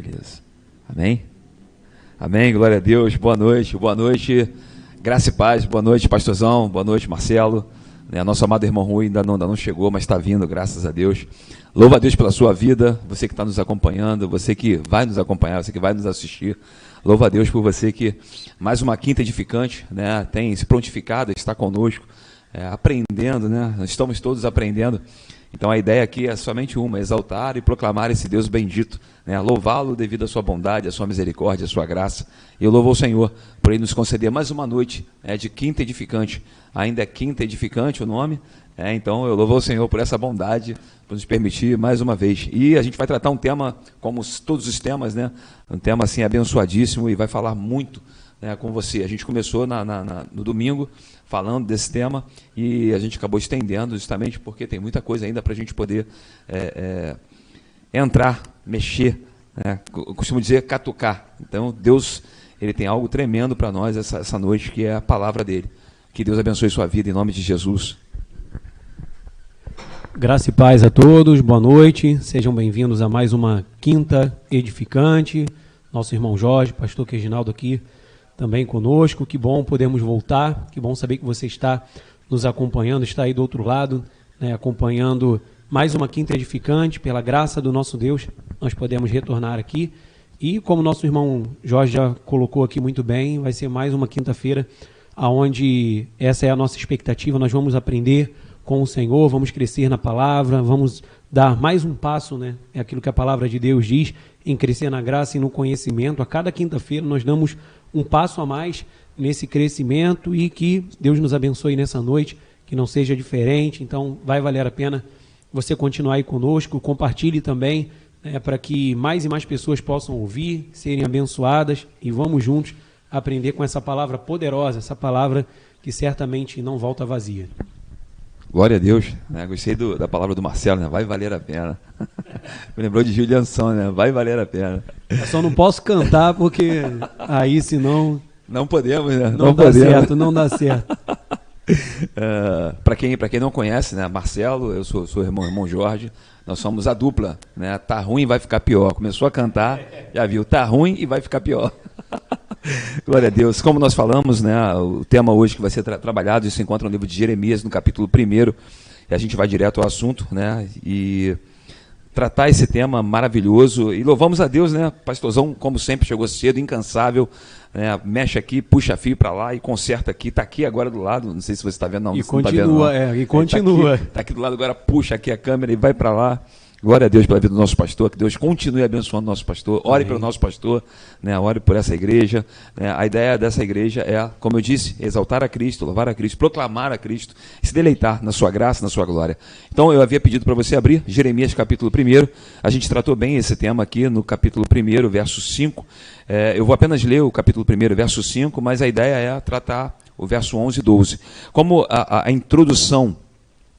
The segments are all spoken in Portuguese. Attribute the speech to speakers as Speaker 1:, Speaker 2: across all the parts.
Speaker 1: Beleza. Amém? Amém, glória a Deus. Boa noite, boa noite. Graça e paz, boa noite, pastorzão. Boa noite, Marcelo. Né, nosso amado irmão Rui ainda não, ainda não chegou, mas está vindo, graças a Deus. Louva a Deus pela sua vida, você que está nos acompanhando, você que vai nos acompanhar, você que vai nos assistir. Louva a Deus por você que, mais uma quinta edificante, né, tem se prontificado, está conosco, é, aprendendo, né? Estamos todos aprendendo. Então a ideia aqui é somente uma: exaltar e proclamar esse Deus bendito, né? louvá-lo devido à sua bondade, à sua misericórdia, à sua graça. E eu louvo o Senhor por ele nos conceder mais uma noite né, de quinta edificante. Ainda é quinta edificante o nome, é, então eu louvo o Senhor por essa bondade, por nos permitir mais uma vez. E a gente vai tratar um tema, como todos os temas, né? Um tema assim abençoadíssimo e vai falar muito né, com você. A gente começou na, na, na, no domingo falando desse tema e a gente acabou estendendo justamente porque tem muita coisa ainda para a gente poder é, é, entrar, mexer. Né? Eu costumo dizer catucar. Então Deus ele tem algo tremendo para nós essa, essa noite que é a palavra dele. Que Deus abençoe sua vida em nome de Jesus.
Speaker 2: Graça e paz a todos, boa noite, sejam bem-vindos a mais uma quinta edificante. Nosso irmão Jorge, pastor Reginaldo aqui também conosco. Que bom podermos voltar, que bom saber que você está nos acompanhando, está aí do outro lado, né, acompanhando mais uma quinta edificante. Pela graça do nosso Deus, nós podemos retornar aqui. E como nosso irmão Jorge já colocou aqui muito bem, vai ser mais uma quinta-feira aonde essa é a nossa expectativa, nós vamos aprender com o Senhor, vamos crescer na palavra, vamos dar mais um passo, né? É aquilo que a palavra de Deus diz, em crescer na graça e no conhecimento. A cada quinta-feira nós damos um passo a mais nesse crescimento e que Deus nos abençoe nessa noite, que não seja diferente. Então, vai valer a pena você continuar aí conosco, compartilhe também, né, para que mais e mais pessoas possam ouvir, serem abençoadas e vamos juntos aprender com essa palavra poderosa, essa palavra que certamente não volta vazia.
Speaker 1: Glória a Deus. Né? Gostei do, da palavra do Marcelo, né? Vai valer a pena. Me lembrou de Julianson, né? Vai valer a pena.
Speaker 2: Eu só não posso cantar porque aí senão.
Speaker 1: Não podemos, né?
Speaker 2: Não, não dá podemos. certo, não dá certo. uh,
Speaker 1: é, para quem, quem não conhece, né? Marcelo, eu sou, sou irmão, irmão Jorge. Nós somos a dupla, né? Tá ruim, vai ficar pior. Começou a cantar, já viu, tá ruim e vai ficar pior. Glória a Deus. Como nós falamos, né, o tema hoje que vai ser tra trabalhado, isso se encontra no livro de Jeremias, no capítulo 1, e a gente vai direto ao assunto, né, e tratar esse tema maravilhoso. E louvamos a Deus, né, pastorzão, como sempre, chegou cedo, incansável, né, mexe aqui, puxa fio para lá e conserta aqui, está aqui agora do lado, não sei se você está vendo, não.
Speaker 2: E continua, tá vendo, não. é, e continua.
Speaker 1: Está aqui, tá aqui do lado agora, puxa aqui a câmera e vai para lá. Glória a Deus pela vida do nosso pastor, que Deus continue abençoando o nosso pastor. Ore Amém. pelo nosso pastor, né? ore por essa igreja. Né? A ideia dessa igreja é, como eu disse, exaltar a Cristo, louvar a Cristo, proclamar a Cristo, se deleitar na sua graça, na sua glória. Então eu havia pedido para você abrir Jeremias capítulo 1. A gente tratou bem esse tema aqui no capítulo 1, verso 5. É, eu vou apenas ler o capítulo 1, verso 5, mas a ideia é tratar o verso 11 e 12. Como a, a, a introdução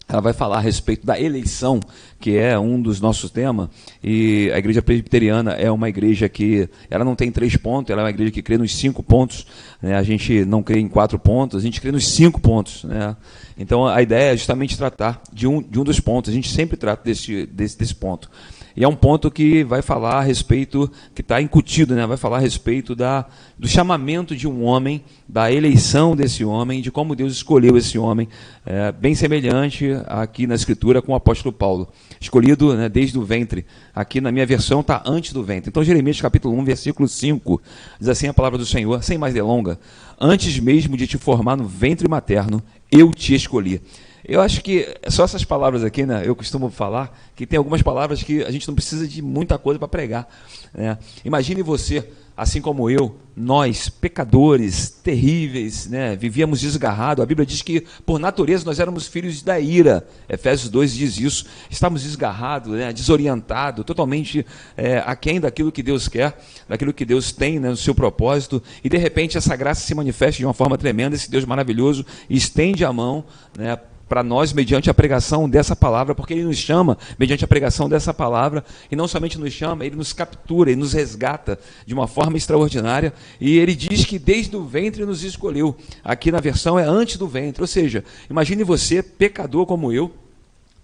Speaker 1: ela vai falar a respeito da eleição, que é um dos nossos temas, e a igreja presbiteriana é uma igreja que, ela não tem três pontos, ela é uma igreja que crê nos cinco pontos, né? a gente não crê em quatro pontos, a gente crê nos cinco pontos. Né? Então a ideia é justamente tratar de um, de um dos pontos, a gente sempre trata desse, desse, desse ponto. E é um ponto que vai falar a respeito, que está incutido, né? vai falar a respeito da, do chamamento de um homem, da eleição desse homem, de como Deus escolheu esse homem, é, bem semelhante aqui na Escritura com o apóstolo Paulo. Escolhido né, desde o ventre. Aqui na minha versão está antes do ventre. Então, Jeremias capítulo 1, versículo 5, diz assim a palavra do Senhor, sem mais delonga: Antes mesmo de te formar no ventre materno, eu te escolhi. Eu acho que só essas palavras aqui, né? Eu costumo falar que tem algumas palavras que a gente não precisa de muita coisa para pregar. Né? Imagine você, assim como eu, nós, pecadores terríveis, né? vivíamos desgarrados. A Bíblia diz que, por natureza, nós éramos filhos da ira. Efésios 2 diz isso. Estávamos desgarrados, né? desorientados, totalmente é, aquém daquilo que Deus quer, daquilo que Deus tem né? no seu propósito. E, de repente, essa graça se manifesta de uma forma tremenda. Esse Deus maravilhoso estende a mão né? Para nós mediante a pregação dessa palavra, porque Ele nos chama mediante a pregação dessa palavra, e não somente nos chama, Ele nos captura, Ele nos resgata de uma forma extraordinária, e Ele diz que desde o ventre nos escolheu. Aqui na versão é antes do ventre, ou seja, imagine você, pecador como eu,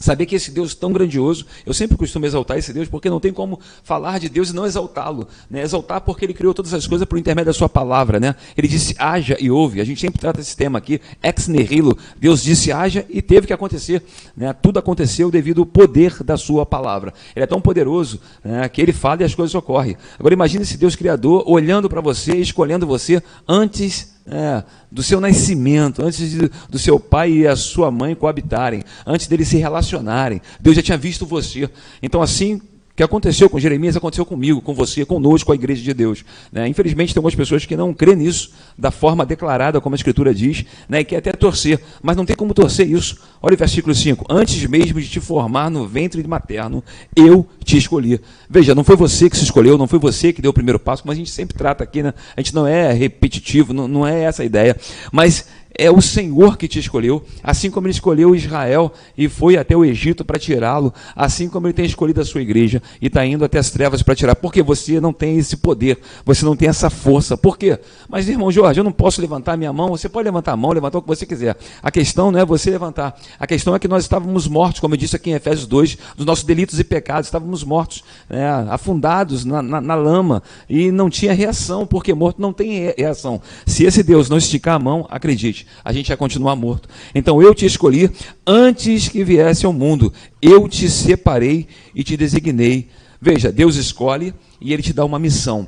Speaker 1: Saber que esse Deus tão grandioso, eu sempre costumo exaltar esse Deus, porque não tem como falar de Deus e não exaltá-lo. Né? Exaltar porque ele criou todas as coisas por intermédio da sua palavra. Né? Ele disse, haja e ouve. A gente sempre trata esse tema aqui, ex nihilo. Deus disse, haja e teve que acontecer. Né? Tudo aconteceu devido ao poder da sua palavra. Ele é tão poderoso né, que ele fala e as coisas ocorrem. Agora imagine esse Deus Criador olhando para você, escolhendo você antes é, do seu nascimento, antes de, do seu pai e a sua mãe coabitarem, antes deles se relacionarem. Deus já tinha visto você. Então, assim que aconteceu com Jeremias aconteceu comigo, com você, conosco, com a igreja de Deus. Né? Infelizmente, tem algumas pessoas que não crêem nisso da forma declarada, como a Escritura diz, né? e quer até torcer, mas não tem como torcer isso. Olha o versículo 5: Antes mesmo de te formar no ventre materno, eu te escolhi. Veja, não foi você que se escolheu, não foi você que deu o primeiro passo, como a gente sempre trata aqui, né? a gente não é repetitivo, não, não é essa a ideia, mas é o Senhor que te escolheu, assim como ele escolheu Israel e foi até o Egito para tirá-lo, assim como ele tem escolhido a sua igreja e está indo até as trevas para tirar, porque você não tem esse poder, você não tem essa força. Por quê? Mas, irmão Jorge, eu não posso levantar minha mão, você pode levantar a mão, levantar o que você quiser. A questão não é você levantar, a questão é que nós estávamos mortos, como eu disse aqui em Efésios 2, dos nossos delitos e pecados, estávamos mortos, né, afundados na, na, na lama e não tinha reação, porque morto não tem reação. Se esse Deus não esticar a mão, acredite a gente ia continuar morto. Então eu te escolhi antes que viesse ao mundo. Eu te separei e te designei. Veja, Deus escolhe e ele te dá uma missão.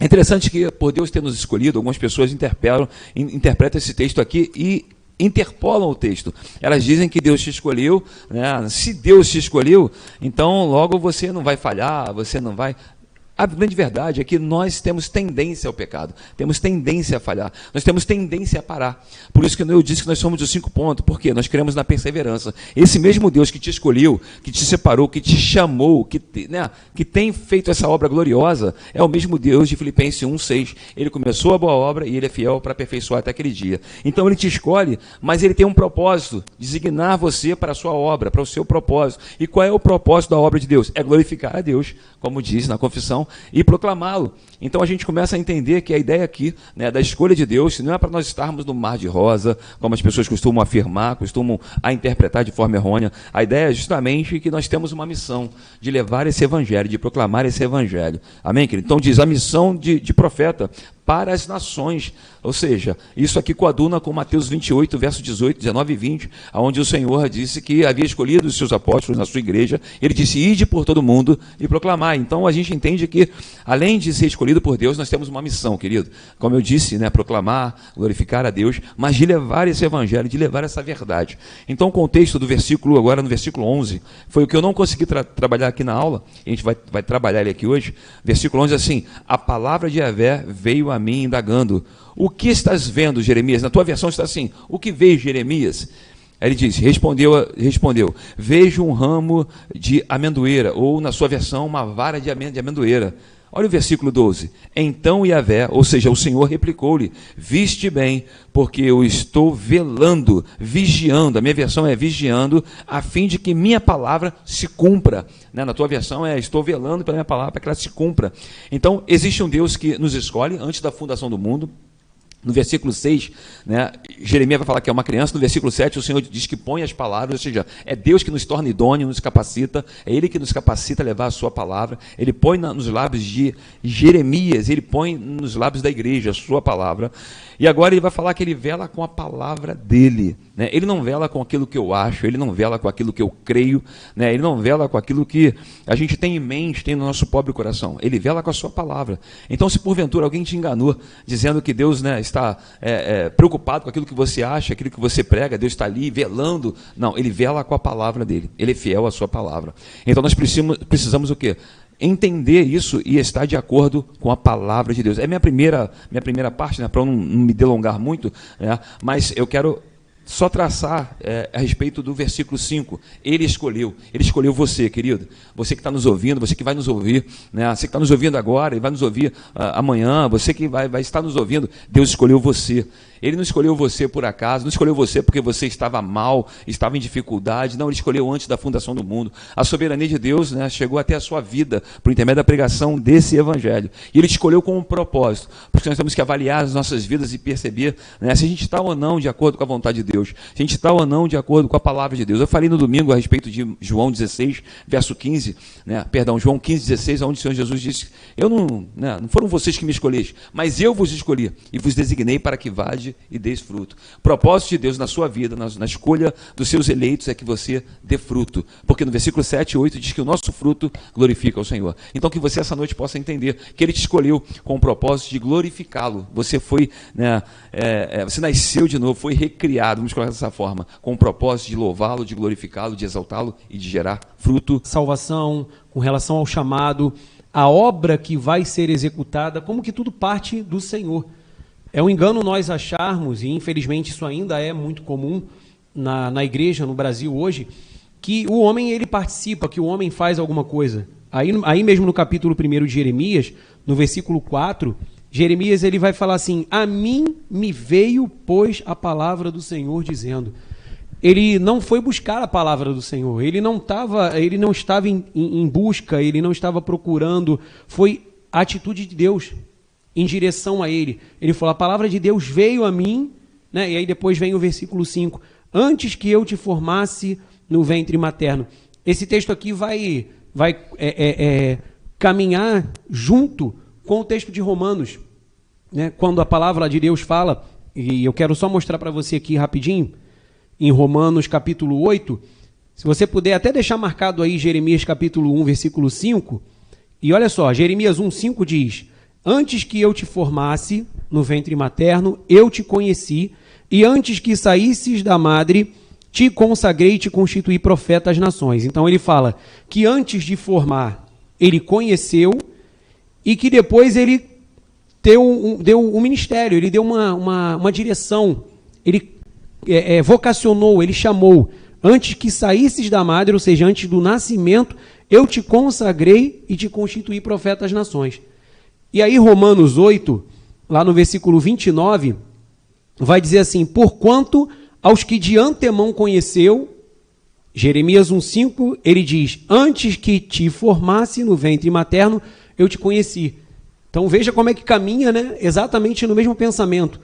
Speaker 1: É interessante que, por Deus ter nos escolhido, algumas pessoas interpretam, interpretam esse texto aqui e interpolam o texto. Elas dizem que Deus te escolheu, né? se Deus te escolheu, então logo você não vai falhar, você não vai. A grande verdade é que nós temos tendência ao pecado, temos tendência a falhar, nós temos tendência a parar. Por isso que eu disse que nós somos os cinco pontos, porque nós queremos na perseverança. Esse mesmo Deus que te escolheu, que te separou, que te chamou, que, né, que tem feito essa obra gloriosa, é o mesmo Deus de Filipenses 1,6. Ele começou a boa obra e ele é fiel para aperfeiçoar até aquele dia. Então ele te escolhe, mas ele tem um propósito, designar você para a sua obra, para o seu propósito. E qual é o propósito da obra de Deus? É glorificar a Deus, como diz na confissão e proclamá-lo. Então a gente começa a entender que a ideia aqui né, da escolha de Deus não é para nós estarmos no mar de rosa, como as pessoas costumam afirmar, costumam a interpretar de forma errônea. A ideia é justamente que nós temos uma missão de levar esse evangelho, de proclamar esse evangelho. Amém, querido? Então diz a missão de, de profeta para as nações. Ou seja, isso aqui coaduna com Mateus 28, verso 18, 19 e 20, onde o Senhor disse que havia escolhido os seus apóstolos na sua igreja. Ele disse: Ide por todo mundo e proclamar. Então a gente entende que, além de ser escolhido por Deus, nós temos uma missão, querido. Como eu disse, né, proclamar, glorificar a Deus, mas de levar esse evangelho, de levar essa verdade. Então o contexto do versículo, agora no versículo 11, foi o que eu não consegui tra trabalhar aqui na aula, a gente vai, vai trabalhar ele aqui hoje. Versículo 11 assim: A palavra de Javé veio a mim indagando: O que estás vendo, Jeremias? Na tua versão está assim: O que vês, Jeremias? Aí ele diz: respondeu, respondeu, vejo um ramo de amendoeira, ou na sua versão, uma vara de amendoeira. Olha o versículo 12. Então Yahvé, ou seja, o Senhor replicou-lhe: Viste bem, porque eu estou velando, vigiando. A minha versão é vigiando, a fim de que minha palavra se cumpra. Né? Na tua versão é: Estou velando pela minha palavra para que ela se cumpra. Então, existe um Deus que nos escolhe antes da fundação do mundo. No versículo 6, né, Jeremias vai falar que é uma criança. No versículo 7, o Senhor diz que põe as palavras, ou seja, é Deus que nos torna idôneo, nos capacita, é Ele que nos capacita a levar a Sua palavra. Ele põe na, nos lábios de Jeremias, Ele põe nos lábios da igreja a Sua palavra. E agora ele vai falar que ele vela com a palavra dele. Né? Ele não vela com aquilo que eu acho, ele não vela com aquilo que eu creio, né? ele não vela com aquilo que a gente tem em mente, tem no nosso pobre coração. Ele vela com a sua palavra. Então, se porventura alguém te enganou, dizendo que Deus né, está é, é, preocupado com aquilo que você acha, aquilo que você prega, Deus está ali velando. Não, ele vela com a palavra dele. Ele é fiel à sua palavra. Então, nós precisamos, precisamos o quê? Entender isso e estar de acordo com a palavra de Deus. É minha primeira, minha primeira parte, né, para não, não, me delongar muito, né, mas eu quero só traçar é, a respeito do versículo 5. Ele escolheu, ele escolheu você, querido. Você que está nos ouvindo, você que vai nos ouvir, né? você que está nos ouvindo agora e vai nos ouvir uh, amanhã, você que vai, vai estar nos ouvindo, Deus escolheu você. Ele não escolheu você por acaso, não escolheu você porque você estava mal, estava em dificuldade. Não, ele escolheu antes da fundação do mundo. A soberania de Deus né, chegou até a sua vida por intermédio da pregação desse evangelho. E ele escolheu com um propósito. Porque nós temos que avaliar as nossas vidas e perceber né, se a gente está ou não de acordo com a vontade de Deus, se a gente está ou não de acordo com a palavra de Deus. Eu falei no domingo a respeito de João 16, verso 15, né, perdão, João 15, 16, onde o Senhor Jesus disse: Eu não, né, não foram vocês que me escolheram, mas eu vos escolhi e vos designei para que vade e deis fruto. O propósito de Deus na sua vida, na, na escolha dos seus eleitos, é que você dê fruto. Porque no versículo 7 e 8 diz que o nosso fruto glorifica o Senhor. Então que você essa noite possa entender que Ele te escolheu com o propósito de glorificá-lo. Você foi, né, é, é, você nasceu de novo, foi recriado, vamos colocar dessa forma, com o propósito de louvá-lo, de glorificá-lo, de exaltá-lo e de gerar fruto.
Speaker 2: Salvação, com relação ao chamado, a obra que vai ser executada, como que tudo parte do Senhor. É um engano nós acharmos, e infelizmente isso ainda é muito comum na, na igreja no Brasil hoje, que o homem ele participa, que o homem faz alguma coisa. Aí, aí mesmo no capítulo 1 de Jeremias, no versículo 4, Jeremias ele vai falar assim: A mim me veio, pois, a palavra do Senhor dizendo. Ele não foi buscar a palavra do Senhor, ele não, tava, ele não estava em, em, em busca, ele não estava procurando, foi a atitude de Deus em direção a ele. Ele falou: A palavra de Deus veio a mim, né? e aí depois vem o versículo 5: Antes que eu te formasse no ventre materno. Esse texto aqui vai, vai é, é, é, caminhar junto com o texto de Romanos, né? quando a palavra de Deus fala, e eu quero só mostrar para você aqui rapidinho, em Romanos capítulo 8, se você puder até deixar marcado aí Jeremias capítulo 1, versículo 5, e olha só, Jeremias 1, 5 diz: Antes que eu te formasse no ventre materno, eu te conheci, e antes que saísses da madre, te consagrei e te constituí profeta às nações. Então ele fala que antes de formar, ele conheceu e que depois ele deu um, deu um ministério, ele deu uma, uma, uma direção, ele é, é, vocacionou, ele chamou. Antes que saísses da madre, ou seja, antes do nascimento, eu te consagrei e te constituí profeta às nações. E aí, Romanos 8, lá no versículo 29, vai dizer assim: Porquanto aos que de antemão conheceu, Jeremias 1,5, ele diz: Antes que te formasse no ventre materno, eu te conheci. Então veja como é que caminha, né? Exatamente no mesmo pensamento.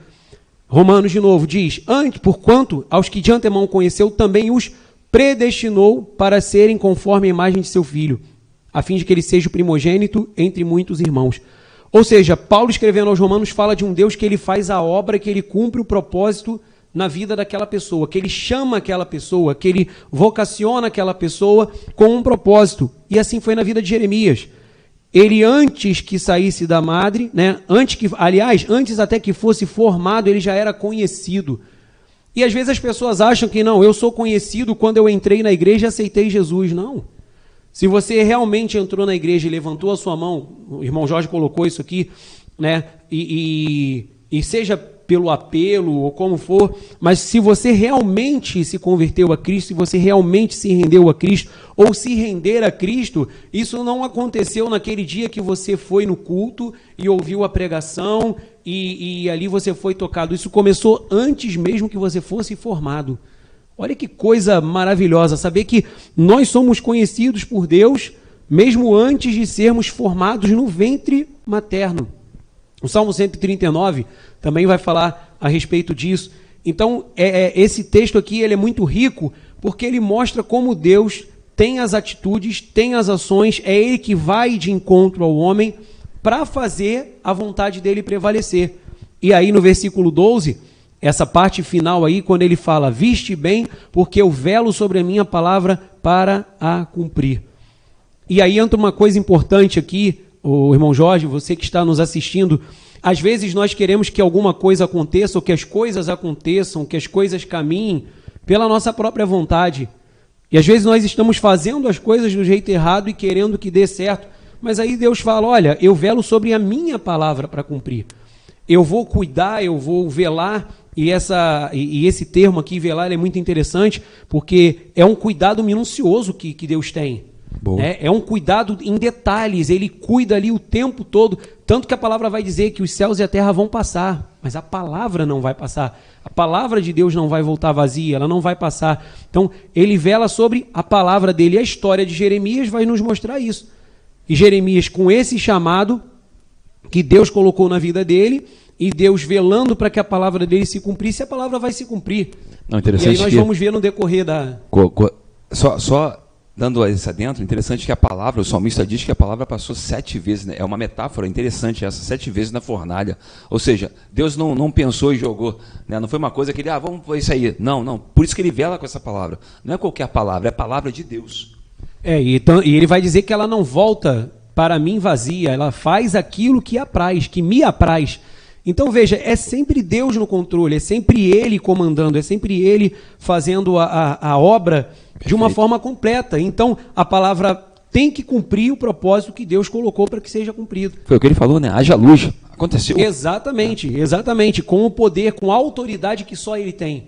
Speaker 2: Romanos, de novo, diz: Antes, porquanto aos que de antemão conheceu, também os predestinou para serem conforme a imagem de seu filho, a fim de que ele seja o primogênito entre muitos irmãos. Ou seja, Paulo escrevendo aos Romanos fala de um Deus que ele faz a obra, que ele cumpre o propósito na vida daquela pessoa, que ele chama aquela pessoa, que ele vocaciona aquela pessoa com um propósito. E assim foi na vida de Jeremias. Ele antes que saísse da madre, né, antes que, aliás, antes até que fosse formado, ele já era conhecido. E às vezes as pessoas acham que não, eu sou conhecido quando eu entrei na igreja e aceitei Jesus. Não. Se você realmente entrou na igreja e levantou a sua mão, o irmão Jorge colocou isso aqui, né? E, e, e seja pelo apelo ou como for, mas se você realmente se converteu a Cristo, se você realmente se rendeu a Cristo ou se render a Cristo, isso não aconteceu naquele dia que você foi no culto e ouviu a pregação e, e ali você foi tocado. Isso começou antes mesmo que você fosse formado. Olha que coisa maravilhosa saber que nós somos conhecidos por Deus mesmo antes de sermos formados no ventre materno. O Salmo 139 também vai falar a respeito disso. Então, é, é, esse texto aqui ele é muito rico porque ele mostra como Deus tem as atitudes, tem as ações, é Ele que vai de encontro ao homem para fazer a vontade dele prevalecer. E aí no versículo 12, essa parte final aí, quando ele fala: Viste bem, porque eu velo sobre a minha palavra para a cumprir. E aí entra uma coisa importante aqui, o irmão Jorge, você que está nos assistindo, às vezes nós queremos que alguma coisa aconteça, ou que as coisas aconteçam, que as coisas caminhem pela nossa própria vontade. E às vezes nós estamos fazendo as coisas do jeito errado e querendo que dê certo. Mas aí Deus fala: olha, eu velo sobre a minha palavra para cumprir. Eu vou cuidar, eu vou velar. E, essa, e, e esse termo aqui, velar, é muito interessante, porque é um cuidado minucioso que, que Deus tem. É, é um cuidado em detalhes, ele cuida ali o tempo todo. Tanto que a palavra vai dizer que os céus e a terra vão passar, mas a palavra não vai passar. A palavra de Deus não vai voltar vazia, ela não vai passar. Então, ele vela sobre a palavra dele. E a história de Jeremias vai nos mostrar isso. E Jeremias, com esse chamado que Deus colocou na vida dele, e Deus velando para que a palavra dele se cumprisse, a palavra vai se cumprir.
Speaker 1: Não, interessante
Speaker 2: e aí nós vamos ver no decorrer da.
Speaker 1: Co- co- Só, só dando isso adentro, interessante que a palavra, o salmista diz que a palavra passou sete vezes, né? é uma metáfora interessante essa, sete vezes na fornalha. Ou seja, Deus não, não pensou e jogou, né? não foi uma coisa que ele, ah, vamos pôr isso aí. Não, não, por isso que ele vela com essa palavra. Não é qualquer palavra, é a palavra de Deus.
Speaker 2: É, e, então- e ele vai dizer que ela não volta para mim vazia, ela faz aquilo que apraz, que me apraz. Então veja, é sempre Deus no controle, é sempre Ele comandando, é sempre Ele fazendo a, a, a obra de uma
Speaker 1: Perfeito.
Speaker 2: forma completa. Então a palavra tem que cumprir o propósito que Deus colocou para que seja cumprido.
Speaker 1: Foi o que ele falou, né? Haja luz. Aconteceu.
Speaker 2: Exatamente, exatamente, com o poder, com a autoridade que só ele tem.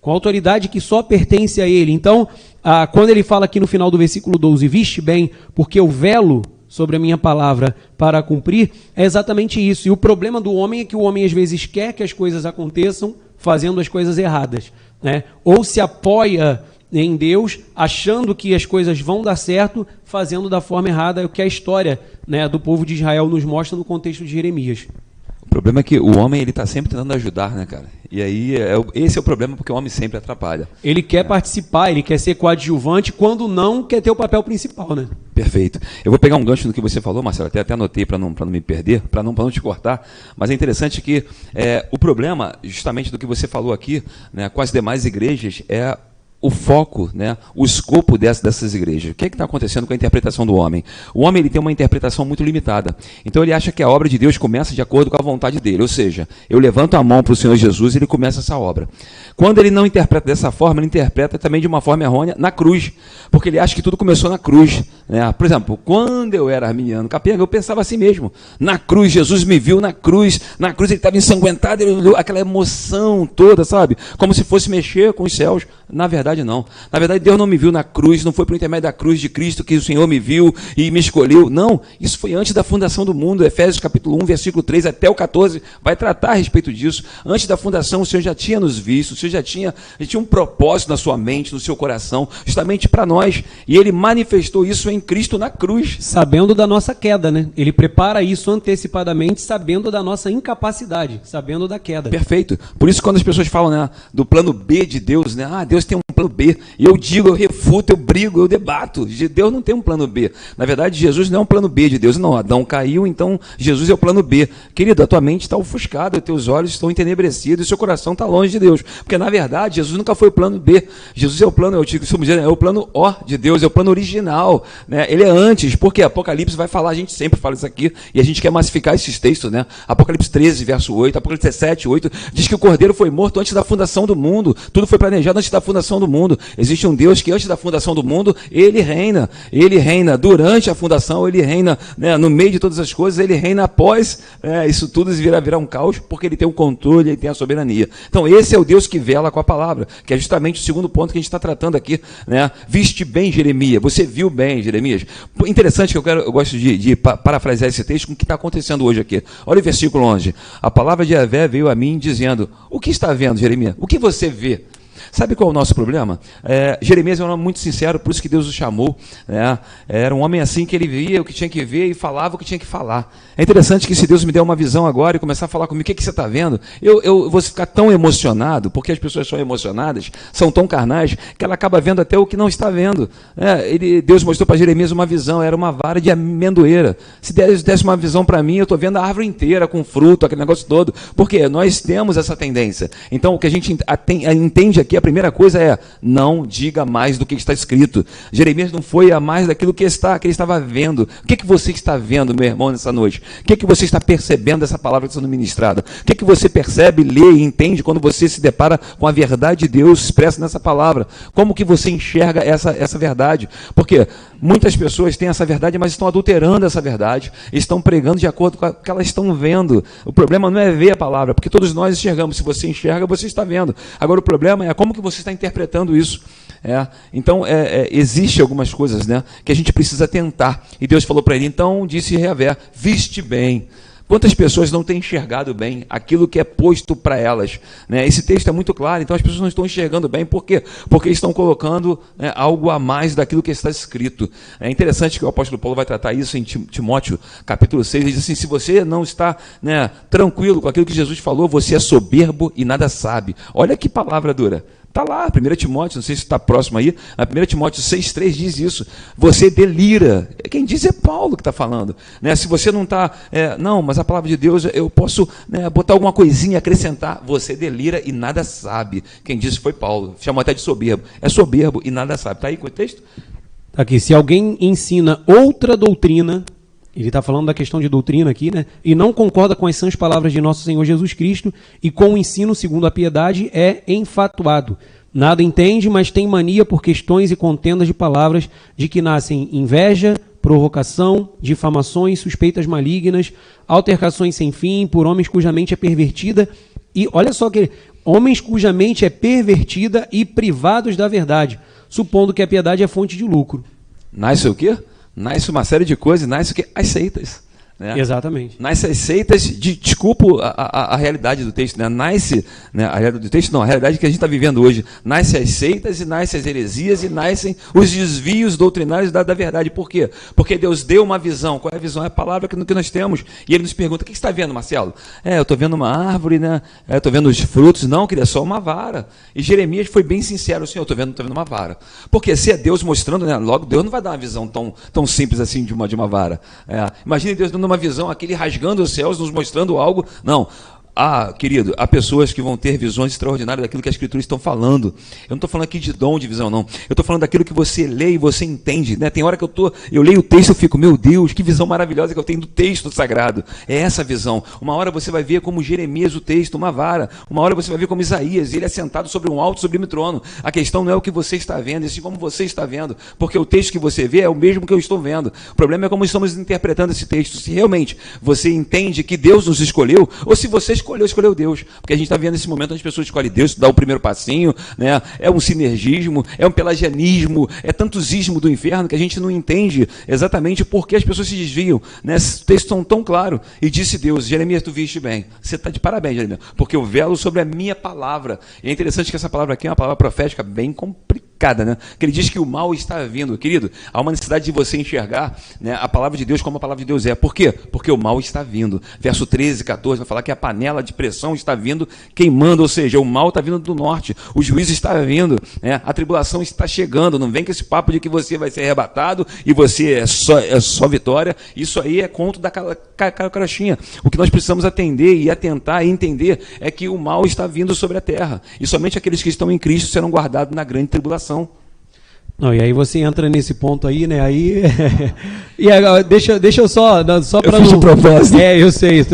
Speaker 2: Com a autoridade que só pertence a ele. Então, ah, quando ele fala aqui no final do versículo 12, viste bem, porque eu velo sobre a minha palavra para cumprir, é exatamente isso. E o problema do homem é que o homem às vezes quer que as coisas aconteçam fazendo as coisas erradas, né? Ou se apoia em Deus, achando que as coisas vão dar certo, fazendo da forma errada, é o que a história né, do povo de Israel nos mostra no contexto de Jeremias.
Speaker 1: O problema é que o homem ele está sempre tentando ajudar, né, cara? E aí é, esse é o problema porque o homem sempre atrapalha.
Speaker 2: Ele quer participar, ele quer ser coadjuvante, quando não quer ter o papel principal, né?
Speaker 1: Perfeito. Eu vou pegar um gancho no que você falou, Marcelo, até, até anotei para não, pra não me perder, para não, pra não te cortar, mas é interessante que é, o problema, justamente do que você falou aqui, né, com as demais igrejas, é o foco, né, o escopo dessa, dessas igrejas. O que é está acontecendo com a interpretação do homem? O homem ele tem uma interpretação muito limitada. Então ele acha que a obra de Deus começa de acordo com a vontade dele. Ou seja, eu levanto a mão para o Senhor Jesus e ele começa essa obra. Quando ele não interpreta dessa forma, ele interpreta também de uma forma errônea na cruz. Porque ele acha que tudo começou na cruz. Né? Por exemplo, quando eu era arminiano capenga, eu pensava assim mesmo. Na cruz, Jesus me viu na cruz. Na cruz ele estava ensanguentado, ele olhou aquela emoção toda, sabe? Como se fosse mexer com os céus. Na verdade, não. Na verdade, Deus não me viu na cruz, não foi por intermédio da cruz de Cristo que o Senhor me viu e me escolheu. Não, isso foi antes da fundação do mundo. Efésios capítulo 1, versículo 3 até o 14 vai tratar a respeito disso. Antes da fundação, o Senhor já tinha nos visto, o Senhor já tinha, já tinha um propósito na sua mente, no seu coração, justamente para nós. E ele manifestou isso em Cristo na cruz.
Speaker 2: Sabendo da nossa queda, né? Ele prepara isso antecipadamente, sabendo da nossa incapacidade, sabendo da queda.
Speaker 1: Perfeito. Por isso, quando as pessoas falam né, do plano B de Deus, né? Ah, Deus tem um plano B. E eu digo, eu refuto, eu brigo, eu debato. De- Deus não tem um plano B. Na verdade, Jesus não é um plano B de Deus. Não, Adão caiu, então Jesus é o plano B. Querido, a tua mente está ofuscada, os teus olhos estão entenebrecidos e o seu coração está longe de Deus. Porque, na verdade, Jesus nunca foi o plano B. Jesus é o plano, eu te costumo dizer, é o plano O de Deus, é o plano original. Né? Ele é antes, porque Apocalipse vai falar, a gente sempre fala isso aqui, e a gente quer massificar esses textos, né? Apocalipse 13, verso 8, Apocalipse 17, 8, diz que o Cordeiro foi morto antes da fundação do mundo. Tudo foi planejado antes da fundação do mundo. Existe um Deus que antes da fundação do mundo, ele reina. Ele reina durante a fundação, ele reina né, no meio de todas as coisas, ele reina após é, isso tudo virar, virar um caos, porque ele tem o controle, ele tem a soberania. Então, esse é o Deus que vela com a palavra, que é justamente o segundo ponto que a gente está tratando aqui. Né? Viste bem, Jeremias. Você viu bem, Jeremias. Pô, Interessante que eu, quero, eu gosto de, de pa- parafrasear esse texto com o que está acontecendo hoje aqui. Olha o versículo 11. A palavra de Javé veio a mim dizendo: O que está vendo, Jeremias? O que você vê? Sabe qual é o nosso problema? É, Jeremias é um homem muito sincero, por isso que Deus o chamou. né? Era um homem assim que ele via o que tinha que ver e falava o que tinha que falar. É interessante que se Deus me der uma visão agora e começar a falar comigo, o que, que você está vendo? Eu, eu vou ficar tão emocionado, porque as pessoas são emocionadas, são tão carnais, que ela acaba vendo até o que não está vendo. É, ele, Deus mostrou para Jeremias uma visão, era uma vara de amendoeira. Se Deus desse uma visão para mim, eu estou vendo a árvore inteira com fruto, aquele negócio todo. Porque nós temos essa tendência. Então, o que a gente entende aqui, a primeira coisa é não diga mais do que está escrito. Jeremias não foi a mais daquilo que, está, que ele estava vendo. O que, que você está vendo, meu irmão, nessa noite? O que, que você está percebendo dessa palavra que está sendo ministrada? O que, que você percebe, lê e entende quando você se depara com a verdade de Deus expressa nessa palavra? Como que você enxerga essa, essa verdade? Porque muitas pessoas têm essa verdade, mas estão adulterando essa verdade, estão pregando de acordo com o que elas estão vendo. O problema não é ver a palavra, porque todos nós enxergamos. Se você enxerga, você está vendo. Agora o problema é como que você está interpretando isso. É, então, é, é, existe algumas coisas né, que a gente precisa tentar. E Deus falou para ele, então, disse Reavé, viste bem. Quantas pessoas não têm enxergado bem aquilo que é posto para elas? Né? Esse texto é muito claro, então as pessoas não estão enxergando bem. Por quê? Porque estão colocando né, algo a mais daquilo que está escrito. É interessante que o apóstolo Paulo vai tratar isso em Timóteo, capítulo 6. Ele diz assim: se você não está né, tranquilo com aquilo que Jesus falou, você é soberbo e nada sabe. Olha que palavra dura. Está lá, 1 Timóteo, não sei se está próximo aí, a 1 Timóteo 6,3 diz isso. Você delira. Quem diz é Paulo que está falando. Né? Se você não está, é, não, mas a palavra de Deus, eu posso né, botar alguma coisinha, acrescentar. Você delira e nada sabe. Quem disse foi Paulo. Chamou até de soberbo. É soberbo e nada sabe. Está aí com o texto?
Speaker 2: Tá aqui, se alguém ensina outra doutrina ele está falando da questão de doutrina aqui, né? E não concorda com as sãs palavras de nosso Senhor Jesus Cristo e com o ensino segundo a piedade é enfatuado. Nada entende, mas tem mania por questões e contendas de palavras de que nascem inveja, provocação, difamações, suspeitas malignas, altercações sem fim por homens cuja mente é pervertida. E olha só que homens cuja mente é pervertida e privados da verdade, supondo que a piedade é fonte de lucro.
Speaker 1: Nasce o quê? Nasce uma série de coisas, nasce o que? As seitas.
Speaker 2: Né? Exatamente.
Speaker 1: Nasce as seitas, de, desculpa a, a, a, realidade do texto, né? nasce, né? a realidade do texto não, a realidade que a gente está vivendo hoje, nasce as seitas e nasce as heresias e nascem os desvios doutrinários da, da verdade. Por quê? Porque Deus deu uma visão. Qual é a visão? É a palavra que, que nós temos. E ele nos pergunta, o que você está vendo, Marcelo? É, eu estou vendo uma árvore, né? É, estou vendo os frutos. Não, queria só uma vara. E Jeremias foi bem sincero, Senhor, eu estou vendo, vendo uma vara. Porque se é Deus mostrando, né? logo Deus não vai dar uma visão tão, tão simples assim de uma, de uma vara. É, imagine Deus dando uma visão, aquele rasgando os céus, nos mostrando algo. Não. Ah, querido, há pessoas que vão ter visões extraordinárias daquilo que as escrituras estão falando. Eu não estou falando aqui de dom de visão, não. Eu estou falando daquilo que você lê e você entende. Né? Tem hora que eu tô, eu leio o texto e fico, meu Deus, que visão maravilhosa que eu tenho do texto sagrado. É essa visão. Uma hora você vai ver como Jeremias o texto, uma vara. Uma hora você vai ver como Isaías, ele é sentado sobre um alto sublime trono. A questão não é o que você está vendo, é sim como você está vendo. Porque o texto que você vê é o mesmo que eu estou vendo. O problema é como estamos interpretando esse texto. Se realmente você entende que Deus nos escolheu, ou se você escolheu, escolheu Deus. Porque a gente está vendo esse momento as pessoas escolhem Deus, dá o primeiro passinho, né? é um sinergismo, é um pelagianismo, é tantos ismo do inferno que a gente não entende exatamente por que as pessoas se desviam. Né? Esse texto tão, tão claro. E disse Deus, Jeremias, tu viste bem. Você está de parabéns, Jeremias, porque eu velo sobre a minha palavra. E é interessante que essa palavra aqui é uma palavra profética bem complicada né? Que ele diz que o mal está vindo. Querido, há uma necessidade de você enxergar né, a palavra de Deus como a palavra de Deus é. Por quê? Porque o mal está vindo. Verso 13, 14 vai falar que a panela de pressão está vindo queimando, ou seja, o mal está vindo do norte, o juízo está vindo, né? a tribulação está chegando. Não vem com esse papo de que você vai ser arrebatado e você é só, é só vitória. Isso aí é conto da carochinha. O que nós precisamos atender e atentar e entender é que o mal está vindo sobre a terra. E somente aqueles que estão em Cristo serão guardados na grande tribulação.
Speaker 2: Não, e aí você entra nesse ponto aí, né? Aí. e agora, deixa, deixa eu só. Só para
Speaker 1: não.
Speaker 2: propósito. É, eu sei.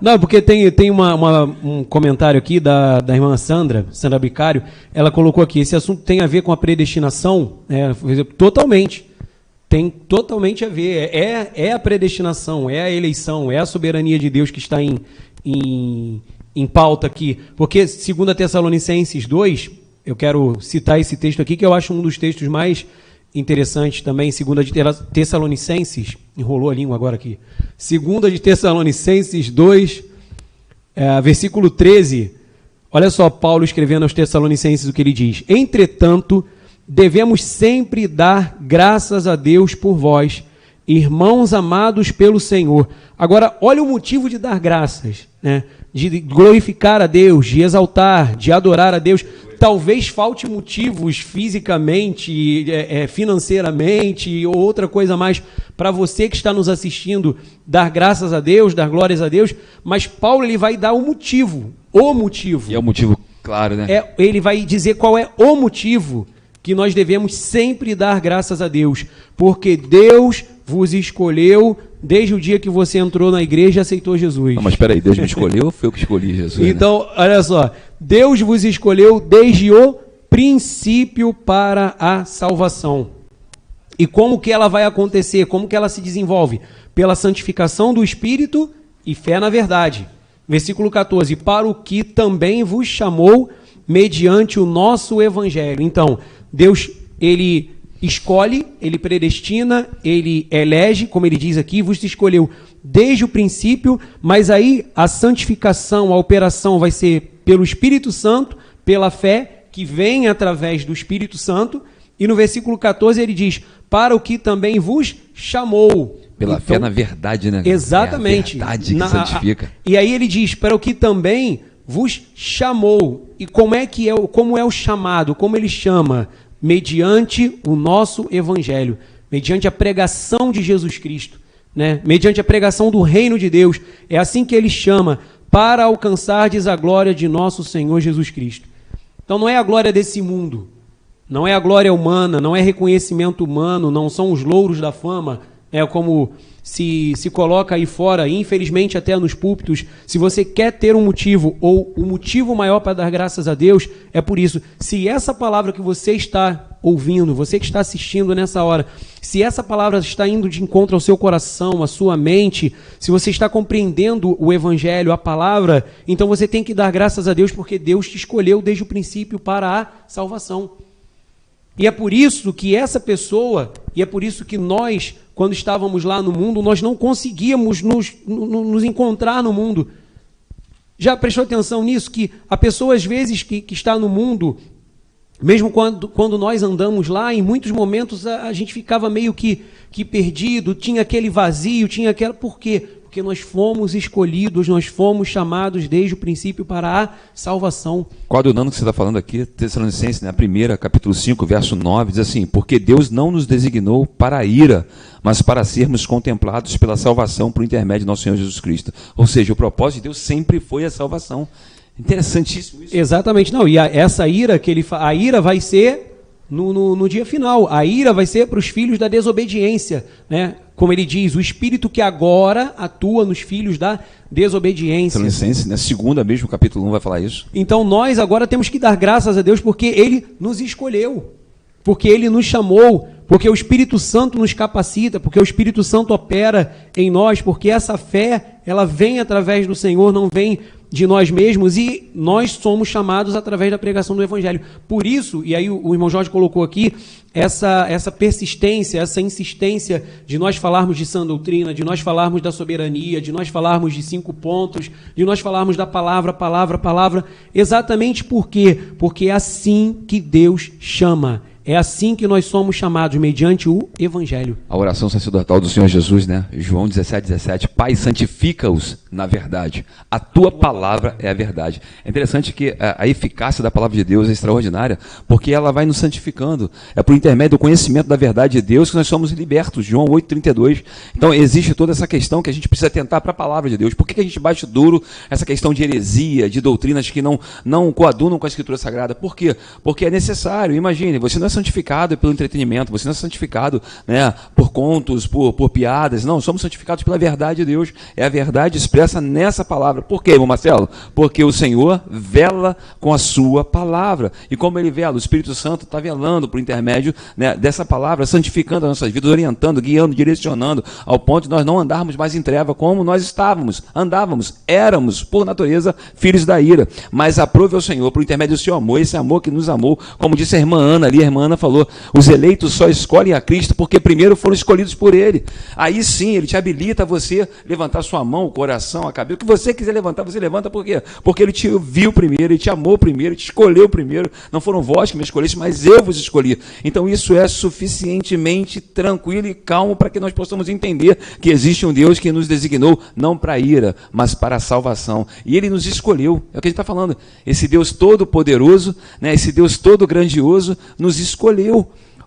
Speaker 2: Não, porque tem, tem uma, uma, um comentário aqui da, da irmã Sandra, Sandra Bicário. Ela colocou aqui: esse assunto tem a ver com a predestinação? É, totalmente. Tem totalmente a ver. É, é a predestinação, é a eleição, é a soberania de Deus que está em, em, em pauta aqui. Porque, segundo a Tessalonicenses 2, eu quero citar esse texto aqui, que eu acho um dos textos mais interessantes também, segunda de Tessalonicenses, enrolou a língua agora aqui. Segunda de Tessalonicenses 2, é, versículo 13. Olha só Paulo escrevendo aos Tessalonicenses o que ele diz: Entretanto, devemos sempre dar graças a Deus por vós, irmãos amados pelo Senhor. Agora, olha o motivo de dar graças, né? De glorificar a Deus, de exaltar, de adorar a Deus talvez falte motivos fisicamente, é, é, financeiramente ou outra coisa mais para você que está nos assistindo dar graças a Deus, dar glórias a Deus, mas Paulo ele vai dar o motivo, o motivo.
Speaker 1: E é o motivo claro, né?
Speaker 2: É, ele vai dizer qual é o motivo que nós devemos sempre dar graças a Deus, porque Deus vos escolheu desde o dia que você entrou na igreja e aceitou Jesus.
Speaker 1: Não, mas espera aí, Deus me escolheu ou foi eu que escolhi Jesus?
Speaker 2: Né? Então, né? olha só, Deus vos escolheu desde o princípio para a salvação. E como que ela vai acontecer? Como que ela se desenvolve? Pela santificação do Espírito e fé na verdade. Versículo 14: Para o que também vos chamou mediante o nosso evangelho. Então, Deus, ele escolhe, ele predestina, ele elege, como ele diz aqui, vos escolheu desde o princípio, mas aí a santificação, a operação vai ser pelo Espírito Santo, pela fé que vem através do Espírito Santo. E no versículo 14 ele diz: Para o que também vos chamou.
Speaker 1: Pela então, fé na verdade, né?
Speaker 2: Exatamente.
Speaker 1: É a verdade que na, santifica.
Speaker 2: E aí ele diz: Para o que também vos chamou. E como é que é, como é o chamado? Como ele chama? Mediante o nosso evangelho, mediante a pregação de Jesus Cristo, né? Mediante a pregação do reino de Deus. É assim que ele chama para alcançardes a glória de nosso Senhor Jesus Cristo. Então não é a glória desse mundo, não é a glória humana, não é reconhecimento humano, não são os louros da fama, é como se, se coloca aí fora, infelizmente até nos púlpitos, se você quer ter um motivo ou o um motivo maior para dar graças a Deus, é por isso. Se essa palavra que você está ouvindo, você que está assistindo nessa hora, se essa palavra está indo de encontro ao seu coração, à sua mente, se você está compreendendo o evangelho, a palavra, então você tem que dar graças a Deus porque Deus te escolheu desde o princípio para a salvação. E é por isso que essa pessoa, e é por isso que nós quando estávamos lá no mundo, nós não conseguíamos nos, nos encontrar no mundo. Já prestou atenção nisso? Que a pessoa, às vezes, que, que está no mundo, mesmo quando, quando nós andamos lá, em muitos momentos a, a gente ficava meio que, que perdido, tinha aquele vazio, tinha aquela. Por quê? Porque nós fomos escolhidos, nós fomos chamados desde o princípio para a salvação.
Speaker 1: Qual é que você está falando aqui? Tessalonicenses, na né? primeira, capítulo 5, verso 9, diz assim: Porque Deus não nos designou para a ira, mas para sermos contemplados pela salvação por intermédio de nosso Senhor Jesus Cristo. Ou seja, o propósito de Deus sempre foi a salvação. Interessantíssimo isso.
Speaker 2: Exatamente, não. E a, essa ira que ele a ira vai ser no, no, no, dia final. A ira vai ser para os filhos da desobediência. Né? Como ele diz, o espírito que agora atua nos filhos da desobediência.
Speaker 1: Licença, né? Segunda mesmo, capítulo 1 vai falar isso.
Speaker 2: Então nós agora temos que dar graças a Deus porque ele nos escolheu. Porque ele nos chamou, porque o Espírito Santo nos capacita, porque o Espírito Santo opera em nós, porque essa fé, ela vem através do Senhor, não vem de nós mesmos e nós somos chamados através da pregação do Evangelho. Por isso, e aí o, irmão Jorge colocou aqui, essa, essa persistência, essa insistência de nós falarmos de sã doutrina, de nós falarmos da soberania, de nós falarmos de cinco pontos, de nós falarmos da palavra, palavra, palavra, exatamente por quê? Porque é assim que Deus chama. É assim que nós somos chamados, mediante o Evangelho.
Speaker 1: A oração sacerdotal do Senhor Jesus, né? João 17, 17. Pai, santifica-os na verdade. A tua palavra é a verdade. É interessante que a, eficácia da palavra de Deus é extraordinária, porque ela vai nos santificando. É por intermédio do conhecimento da verdade de Deus que nós somos libertos. João 8, 32. Então, existe toda essa questão que a gente precisa tentar para a palavra de Deus. Por que, que a gente bate duro essa questão de heresia, de doutrinas que não, não coadunam com a Escritura Sagrada? Por quê? Porque é necessário. Imagine, você não é santificado pelo entretenimento, você não é santificado né, por contos, por, por piadas. Não, somos santificados pela verdade de Deus. É a verdade expressa nessa palavra. Por quê, irmão Marcelo? Porque o Senhor vela com a sua palavra. E como ele vela, o Espírito Santo está velando por intermédio né, dessa palavra, santificando as nossas vidas, orientando, guiando, direcionando, ao ponto de nós não andarmos mais em treva como nós estávamos, andávamos, éramos, por natureza, filhos da ira. Mas aprove ao Senhor, por intermédio do seu amor, esse amor que nos amou, como disse a irmã Ana ali, a irmã Ana falou, os eleitos só escolhem a Cristo porque primeiro foram escolhidos por Ele. Aí sim, Ele te habilita a você levantar sua mão, o coração, a cabeça, o que você quiser levantar, você levanta por quê? Porque Ele te viu primeiro, Ele te amou primeiro, Ele te escolheu primeiro. Não foram vós que me escolheste, mas eu vos escolhi. Então isso é suficientemente tranquilo e calmo para que nós possamos entender que existe um Deus que nos designou não para ira, mas para a salvação. E Ele nos escolheu. É o que a gente está falando. Esse Deus todo-poderoso, né, esse Deus todo-grandioso, nos escolheu.